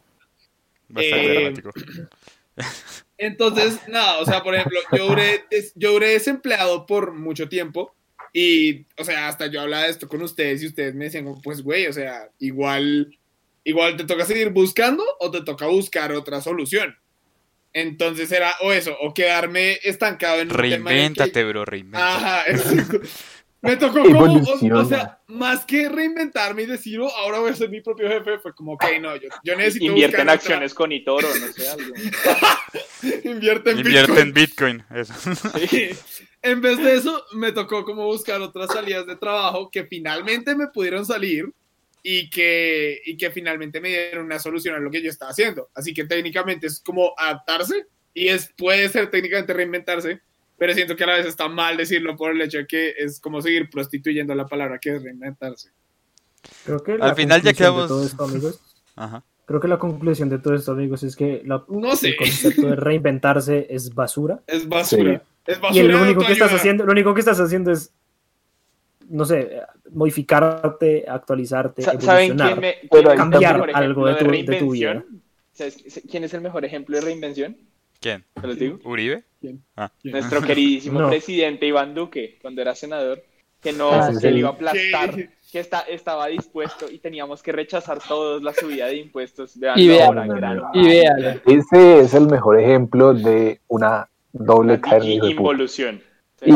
Bastante Eh, dramático. Entonces, nada, o sea, por ejemplo, yo duré, des- yo duré desempleado por mucho tiempo y, o sea, hasta yo hablaba de esto con ustedes y ustedes me decían, pues, güey, o sea, igual, igual te toca seguir buscando o te toca buscar otra solución. Entonces era o eso, o quedarme estancado en el que- Reinvéntate, bro, reinvéntate. Ajá, exacto. Me tocó como, o, sea, más que reinventarme y decir, oh, ahora voy a ser mi propio jefe, fue como, ok, no, yo, yo necesito Invierte en acciones con Itoro, no sé, algo. otra- invierte en Invierte Bitcoin. en Bitcoin. Eso. Sí. En vez de eso, me tocó como buscar otras salidas de trabajo que finalmente me pudieron salir y que, y que finalmente me dieron una solución a lo que yo estaba haciendo. Así que técnicamente es como adaptarse y es, puede ser técnicamente reinventarse, pero siento que a la vez está mal decirlo por el hecho de que es como seguir prostituyendo la palabra que es reinventarse. Creo que Al la final ya conclusión quedamos- de todo esto, amigos, Ajá. creo que la conclusión de todo esto, amigos, es que la- No sé, el concepto de reinventarse es basura. es basura. Es basura Y de único que estás haciendo, lo único que estás haciendo es, no sé, modificarte, actualizarte, Sa- ¿Saben evolucionar. quién, me, quién es el cambiar mejor algo de ejemplo tu- de? ¿Sabes quién es el mejor ejemplo de reinvención? ¿Quién? ¿Te los digo? ¿Uribe? ¿Quién? Ah. Nuestro queridísimo No. presidente Iván Duque, cuando era senador, que no Ah, sí. le iba a aplastar, ¿Qué? que está, estaba dispuesto y teníamos que rechazar todos la subida de impuestos. Vean Y vea- ahora, gran- Y véale. Ese es el mejor ejemplo de una doble de de puta. involución. Y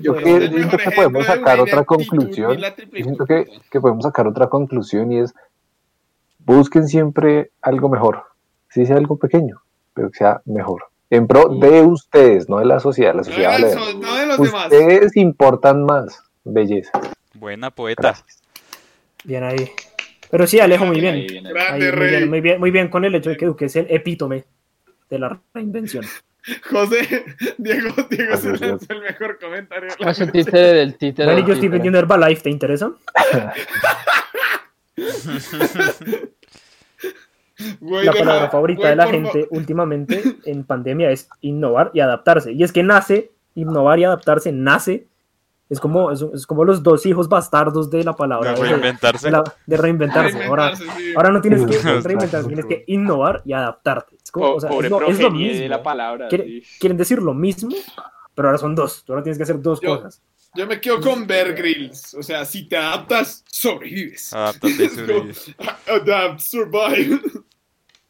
yo Pues, que- siento que podemos de sacar otra conclusión. siento que, que podemos sacar otra conclusión y es busquen siempre algo mejor, si sea algo pequeño, pero que sea mejor. En pro de ustedes, no de la sociedad, la No sociedad de verga. no de los demás. Ustedes importan más, belleza. Buena poeta. Gracias. Bien ahí. Pero sí, Alejo, muy bien. Ahí viene. Ahí, Grande muy, rey. bien muy bien, muy bien con el hecho de que Duque es el epítome de la reinvención. José, Diego, Diego se lanzó el mejor comentario. de la Hace noche. títere del títere. Del yo estoy vendiendo Herbalife, ¿te interesa? Güey, La palabra favorita güey, de la gente últimamente en pandemia es innovar y adaptarse. Y es que nace, innovar y adaptarse, nace. Es como, es, es como los dos hijos bastardos de la palabra. De reinventarse. de, la- de reinventarse. Ahora, sí. ahora no tienes que reinventarse, tienes que innovar y adaptarte. Es, como, o sea, pobre es, lo, es lo mismo. de la palabra. Quiere- sí. Quieren decir lo mismo, pero ahora son dos. Tú ahora tienes que hacer dos Yo- cosas. Yo me quedo con Bear Grylls. O sea, si te adaptas, sobrevives. Y como, sobrevives. Adapt, survive.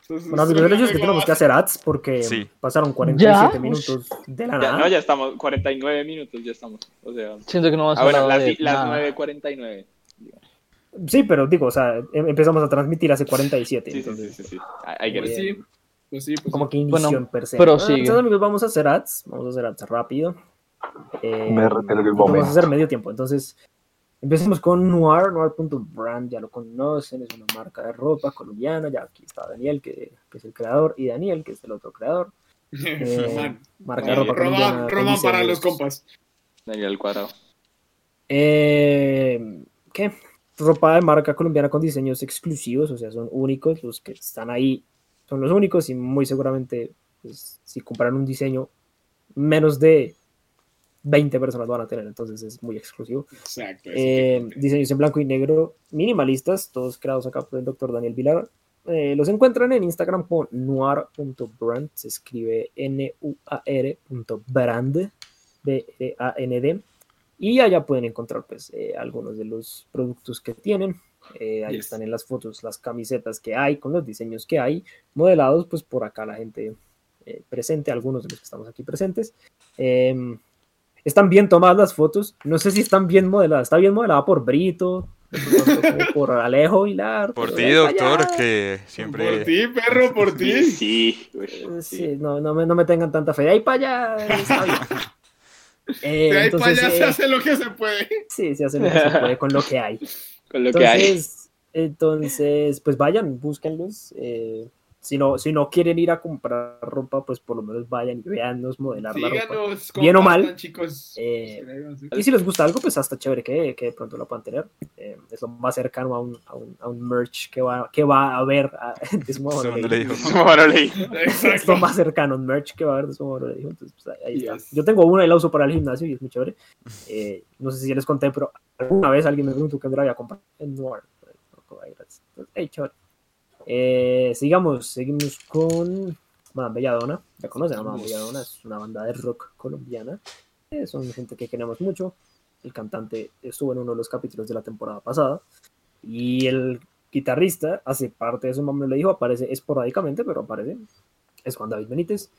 Entonces, Bueno, amigos, el hecho es que tenemos que hacer ads porque Sí. pasaron 47 ¿Ya? minutos de la Ya, nada. no, ya estamos, 49 minutos ya estamos. O sea, Siento que no vamos a ah, hablar las, de las nada. 9.49. Sí, pero digo, o sea, em- empezamos a transmitir hace 47. Sí, sí, sí, entonces, sí, sí. I- I get Pues sí, pues sí, pues como sí. que inició Bueno, en per se. pero Ah, sigue. entonces, amigos, vamos a hacer ads. Vamos a hacer ads rápido. Eh, Me retiro el vamos a hacer medio tiempo. Entonces, empecemos con Noir. Noir.brand, ya lo conocen, es una marca de ropa colombiana. Ya aquí está Daniel, que, que es el creador, y Daniel, que es el otro creador. Eh, Román. marca de ropa Román, colombiana. Román para los compas. Daniel cuadrado. Eh, ¿Qué? Ropa de marca colombiana con diseños exclusivos, o sea, son únicos, los que están ahí son los únicos y muy seguramente, pues, si compran un diseño, menos de 20 personas van a tener, entonces es muy exclusivo. Exacto. Eh, diseños en blanco y negro minimalistas, todos creados acá por el doctor Daniel Vilar. Eh, los encuentran en Instagram con noir.brand, se escribe N-U-A-R.brand, B-R-A-N-D. Y allá pueden encontrar pues eh, algunos de los productos que tienen. Eh, ahí Yes. están en las fotos las camisetas que hay, con los diseños que hay, modelados pues por acá la gente eh, presente, algunos de los que estamos aquí presentes. Em, están bien tomadas las fotos. No sé si están bien modeladas. Está bien modelada por Brito, por Alejo Hilar. Por ti, doctor, allá. que Por siempre... ti, perro, por ti. Sí, Eh, sí. Sí, no, no, me, no me tengan tanta fe. De ahí para allá está bien. Eh, De ahí para entonces, allá se hace lo que se puede. sí, se hace lo que se puede con lo que hay. Con lo que hay. Entonces, entonces pues vayan, búsquenlos. eh, si no, si no quieren ir a comprar ropa, pues por lo menos vayan y veannos modelar la ropa. Bien o mal, chicos. eh, Y si les gusta algo, pues hasta chévere que, que de pronto lo puedan tener. Eh, es lo más cercano a un, a un, a un merch que va, que va a haber a- de. Es lo más cercano a un merch que va a haber de su modo, le dijo. Entonces, pues, ahí está. Yes. Yo tengo una y la uso para el gimnasio y es muy chévere. Eh, no sé si ya les conté, pero alguna vez alguien me preguntó que me la había comprado en Noir. Entonces, hey, chévere. Eh, sigamos, seguimos con Madame Belladonna. Ya conocen a Madame Belladonna, es una banda de rock colombiana. Eh, son gente que queremos mucho. El cantante estuvo en uno de los capítulos de la temporada pasada. Y el guitarrista hace parte de su mamá le dijo, aparece esporádicamente, pero aparece. Es Juan David Benítez.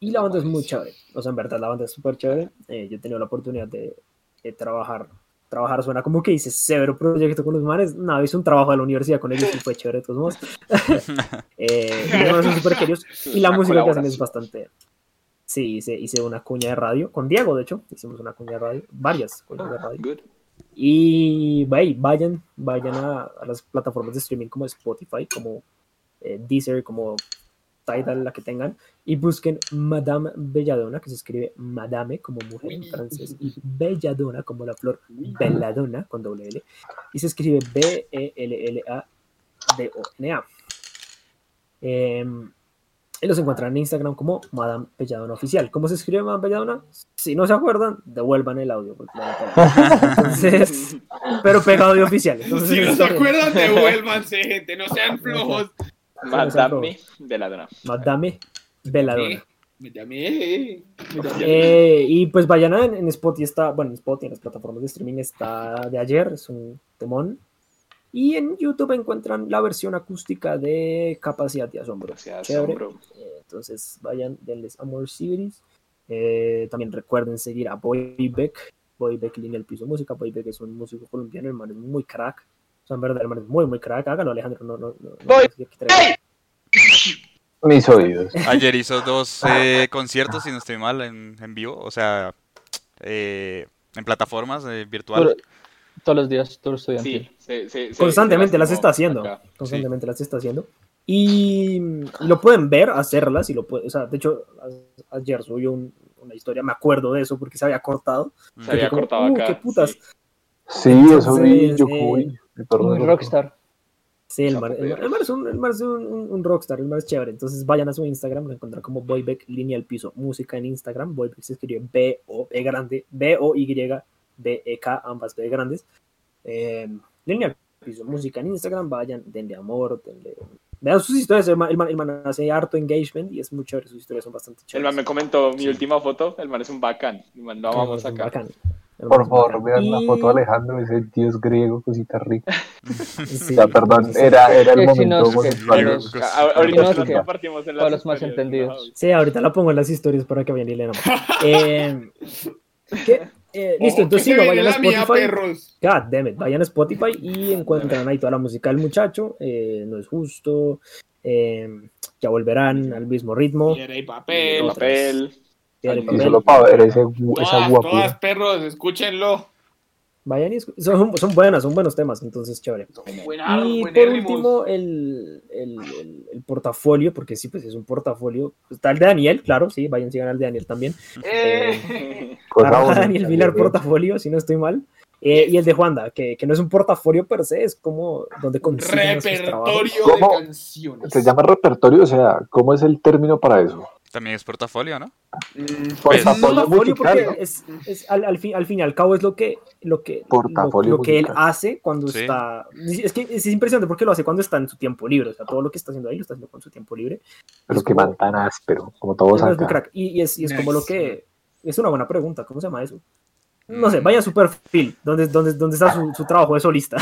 Y la banda es muy chévere. O sea, en verdad, la banda es súper chévere. Eh, yo he tenido la oportunidad de, de trabajar. Trabajar suena como que hice severo proyecto con los manes. No, hice un trabajo de la universidad con ellos y fue chévere de todos modos. eh, son súper queridos. Y la música que hacen es bastante. Sí, hice, hice una cuña de radio. Con Diego, de hecho, hicimos una cuña de radio. Varias cuñas de radio. Good. Y vay, vayan, vayan a, a las plataformas de streaming como Spotify, como eh, Deezer, como Tidal, la que tengan, y busquen Madame Belladonna, que se escribe Madame como mujer en francés, y Belladonna como la flor Belladonna con doble L, y se escribe B-E-L-L-A-D-O-N-A. Em, y los encuentran en Instagram como Madame Belladonna Oficial. ¿Cómo se escribe Madame Belladonna? Si no se acuerdan, devuelvan el audio. porque. Entonces, pero pegado de oficial. Entonces, Si no se acuerdan, devuélvanse, gente. No sean flojos. Madame de la dona. Madame Belladonna. Me llamé. Me llamé. Eh, y pues vayan a- en Spotify está, bueno, en Spotify, en las plataformas de streaming está de ayer, es un temón. Y en YouTube encuentran la versión acústica de Capacidad de Asombro. Gracias, Chévere. hombro. Eh, entonces vayan, denles Amor Series. Eh, también recuerden seguir a Boybeck, Boybeck Línea El Piso Música. Boybeck es un músico colombiano, el man es muy crack. El man es muy, muy crack. Hágalo, Alejandro. No, no, no, Boy- no. Mis oídos. Ayer hizo dos eh, conciertos, si no estoy mal, en, en vivo, o sea, eh, en plataformas eh, virtuales. Todos los días, todo estudiantil. Sí, se- se- Constantemente las está haciendo. acá. Constantemente las está haciendo. Y, y lo pueden ver, hacerlas. Y lo puede, o sea, de hecho, a- ayer subió un- una historia, me acuerdo de eso porque se había cortado. Se había Como, cortado "Uh, acá. qué putas". Sí, eso vi. Yo Entonces, eh, el no- rockstar. Sí, el mar, el, mar- el es, un, el mar es un, un- un rockstar, el mar es chévere. Entonces vayan a su Instagram, lo encuentran como Boybeck Línea al Piso, música en Instagram. Boybeck se escribe B-O-E grande, B-O-Y-B-E-K, ambas B grandes. Eh, línea al Piso, música en Instagram, vayan, denle amor, denle... Vean sus historias, el man, el man- el man hace harto engagement y es muy chévere, sus historias son bastante El chéveres. man me comentó mi última foto, el man es un bacán. El man lo El vamos un acá. bacán, el Por favor, vean la Y- foto de Alejandro, ese dios griego, cosita rica. sí, Ya, perdón, era, era el momento para los más historias, entendidos. Sí, ahorita la pongo en las historias para que vayan y lean. Eh, ¿qué? Eh, listo, Ojo, entonces sí, vayan a la mía, Spotify. perros. God damn it, vayan a Spotify y encuentran ahí toda la música del muchacho. eh, no es justo. eh, ya volverán al mismo ritmo. Y El papel. papel. Y Y Y solo para ver ese, esa Todas, guapura. todas, perros, escúchenlo. Vayan y escu- son, son buenas, son buenos temas, entonces chévere. Y por último, el, el, el- el portafolio, porque sí, pues es un portafolio. Está el de Daniel, claro, sí, vayan, sigan al de Daniel también. Eh, bonita, Daniel Vilar portafolio, si no estoy mal. Eh, y el de Juanda, que, que no es un portafolio per se, es como donde consiguen repertorio de canciones. Se llama repertorio, o sea, ¿cómo es el término para eso? También es portafolio, ¿no? Mm, Pues- Portafolio musical, porque ¿no? es, es al, al fin, al fin y al cabo es lo que, lo que, Portafolio lo, lo que él hace cuando Sí. está. Es que es impresionante porque lo hace cuando está en su tiempo libre. O sea, todo lo que está haciendo ahí lo está haciendo con su tiempo libre. Pero Es que como- man tan áspero, como todos acá. crack. Y, y es, y es como lo que. Es una buena pregunta. ¿Cómo se llama eso? No sé, Mm. vaya a su perfil, donde, donde, donde está su, su trabajo de solista.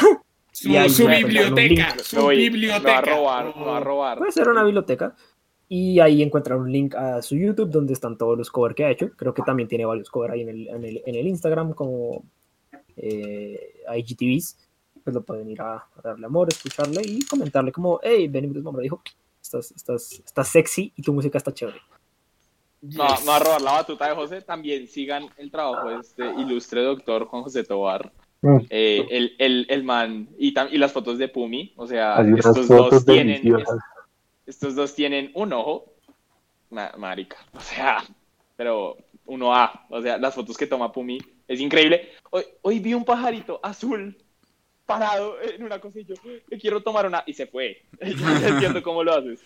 Su, Y ahí su biblioteca. Me voy, biblioteca. a robar, va a robar. Puede ser una biblioteca. Y ahí encuentran un link a su YouTube donde están todos los covers que ha hecho. Creo que también tiene varios covers ahí en el, en el, en el Instagram como eh, IGTVs. Pues lo pueden ir a, a darle amor, escucharle y comentarle como, hey, Benito Mamá dijo, estás, estás, estás sexy y tu música está chévere. No, me va a robar la batuta de José. También sigan el trabajo de este ilustre doctor Juan José Tobar. Mm. Eh, el, el, el man y, tam- y las fotos de Pumi. O sea, Hay estos fotos dos tienen. deliciosas. Estos dos tienen un ojo. Ma- marica. O sea, pero uno A. O sea, las fotos que toma Pumi es increíble. Hoy, hoy vi un pajarito azul parado en una cosa y yo le quiero tomar una y se fue. No entiendo cómo lo haces.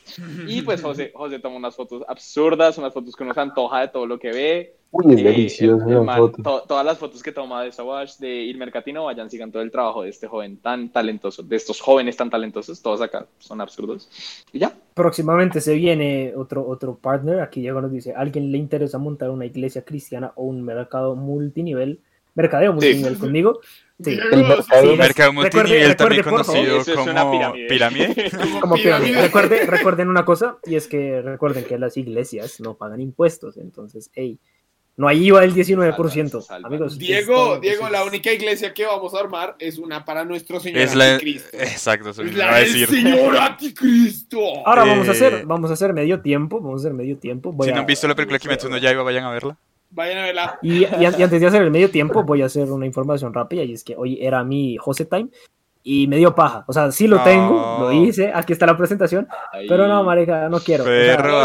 Y pues José, José toma unas fotos absurdas, unas fotos que uno se antoja de todo lo que ve. Uy, es Eh, deliciosa el- el man- foto. to- todas las fotos que toma de Savage, de Ilmer Catino, vayan, sigan todo el trabajo de este joven tan talentoso, de estos jóvenes tan talentosos, todos acá son absurdos. Y ya. Próximamente se viene otro, otro partner. Aquí Diego nos dice: ¿Alguien le interesa montar una iglesia cristiana o un mercado multinivel? Mercadeo multinivel conmigo. Sí. El mercado- Sí, Mercado recuerde- multinivel también recuerde, conocido Eso es una como pirámide. pirámide. Como pirámide. pirámide. Recuerde- recuerden una cosa, y es que recuerden que las iglesias no pagan impuestos, entonces, hey, no hay IVA del 19%. Se salvan, se salvan. Amigos, Diego, Diego, la única iglesia que vamos a armar es una para nuestro Señor Es la... Anticristo. Exacto, eso Es la del decir. Señor Anticristo. Ahora vamos a hacer, Eh, vamos a hacer medio tiempo, vamos a hacer medio tiempo. voy Si no a- han visto la película Kimetsu no Yaiba, vayan a verla. Vayan a verla. Y, y y antes de hacer el medio tiempo, voy a hacer una información rápida, y es que hoy era mi Jose Time, y me dio paja. O sea, sí lo No. tengo, lo hice, aquí está la presentación, Ahí. pero no, marica, no quiero. O sea, Perro,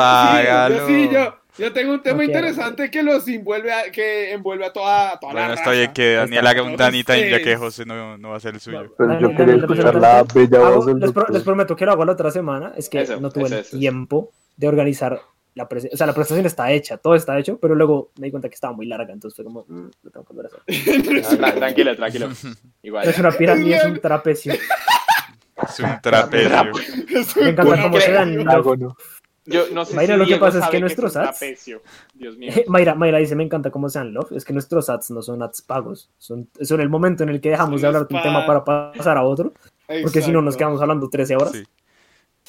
Sí, yo, sí, yo, yo tengo un tema No quiero. interesante que los envuelve a, que envuelve a toda, a toda la Bueno, raza. está bien que Daniel haga un Danny Time ya que José no, no va a ser el suyo. Pero Daniel, yo quería escuchar la bella Hago- voz del les, pro- les prometo que lo hago la otra semana. Es que Eso, no tuve eso, el tiempo de organizar la presentación. O sea, la presentación está hecha, todo está hecho, pero luego me di cuenta que estaba muy larga, entonces fue como, mm, lo tengo que volver a hacer. Tra- tranquilo, tranquilo. Igual. Es una pirámide, es un trapecio. Es un trapecio. Es un Me encanta cómo se dan. Yo no sé Mayra, si lo que pasa es que es nuestros ads- trapecio. Dios mío. Mayra, Mayra dice, me encanta cómo sean love. Es que nuestros ads no son ads pagos. Son, son el momento en el que dejamos Son de hablar de un tema pa- para pasar a otro. Porque si no nos quedamos hablando 13 horas. Sí.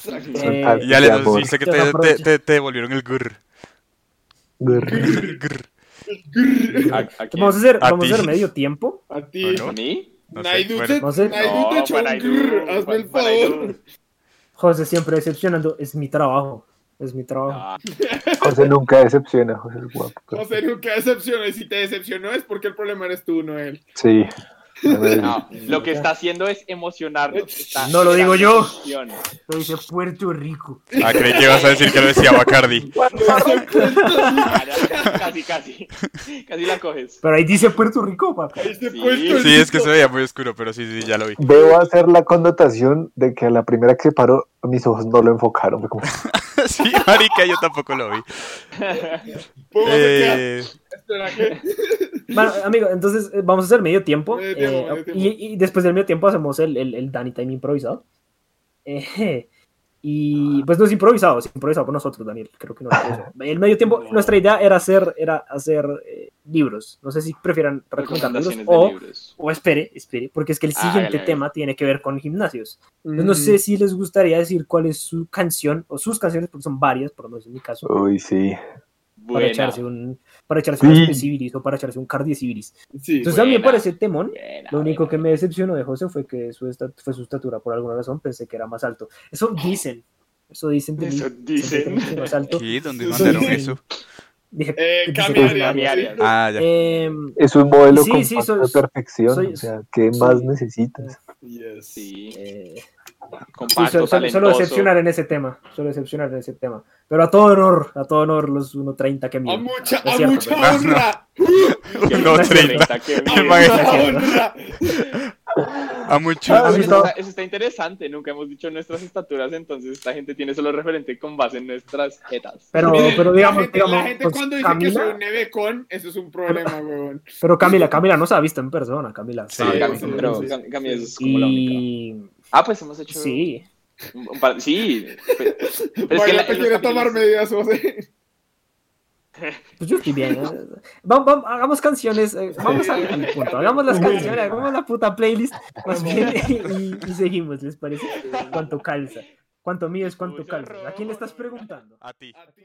Eh, ya de amor. dice que te, no te, aprovecho. te, te devolvieron el grr. Grr. Grr. ¿A? Vamos a hacer, A vamos a hacer medio tiempo. A ti. ¿A mí? No sé, Naidu bueno. te- No sé. No, hazme el favor. José siempre decepcionando. Es mi trabajo. Es mi trabajo. Ah, José nunca decepciona, José es guapo. José nunca decepcionó y si te decepcionó es porque el problema eres tú, no él. Sí. No, lo que está haciendo es emocionarnos. está No lo digo yo. emoción. Lo dice Puerto Rico. Ah, creí que ibas a decir que lo decía Bacardi. Casi, casi. Casi la coges. Pero ahí dice Puerto Rico, papá. Sí. Sí, es que se veía muy oscuro, pero sí, sí, ya lo vi. Debo hacer la connotación de que a la primera que se paró, mis ojos no lo enfocaron. Como, Sí, marica, yo tampoco lo vi. Eh. Bueno, amigo, entonces eh, vamos a hacer medio tiempo. Medio tiempo, eh, medio tiempo. y, y después del medio tiempo hacemos el, el, el Danny Time improvisado. Eh, y pues no es improvisado, es improvisado por nosotros, Daniel. Creo que no es eso. El medio tiempo, nuestra idea era hacer, era hacer eh, libros. No sé si prefieran recomendar libros o, libros. o espere, espere, porque es que el Ah, siguiente hágale, tema tiene que ver con gimnasios. Entonces, no sé si les gustaría decir cuál es su canción o sus canciones, porque son varias, por lo menos en mi caso, uy, sí. para Buena. echarse un para echarse un Sí. especibilis o para echarse un cardiecivilis. Sí, Entonces a mí me buena. parece temón. Buena, Lo único buena. que me decepcionó de José fue que su esta- fue su estatura, por alguna razón pensé que era más alto. Eso dicen, eso dicen de mí. Eso dicen. que más alto. ¿Qué? ¿Dónde Sí, mandaron sí. eso? Dije, Eh, es. Ah, ya. Em, Es un modelo Sí, sí, soy- de perfección. soy- o sea, ¿qué soy- más necesitas? Yes. Sí, eh, sí, compacto, solo, solo- solo decepcionar en ese tema, solo decepcionar en ese tema. Pero a todo honor, a todo honor los 1.30 que A miden. mucha, No a cierto, mucha pero- honra. No, 30. que A Imagínate. mucha honra. A mucho. Ah, Eso sí, está, eso está interesante, nunca hemos dicho nuestras estaturas, entonces esta gente tiene solo referente con base en nuestras jetas. Pero, pero la digamos, gente, digamos, la gente pues, cuando dice que Camila, soy un nevecón, eso es un problema, weón. pero Camila, Camila no se ha visto en persona, Camila. Sí, Cami, sí, pero sí. Cami- Cami es como la única. Ah, pues hemos hecho sí, un, un par- sí, pe- pero es que Vaya, la- quiere tomar medidas, José. pues yo estoy bien. ¿eh? Vamos, vamos, hagamos canciones, eh, vamos al, al punto, hagamos las canciones, hagamos la puta playlist más bien, y, y seguimos, ¿les parece? ¿Cuánto calza? ¿Cuánto mío es cuánto calza? ¿A quién le estás preguntando? A ti. A ti.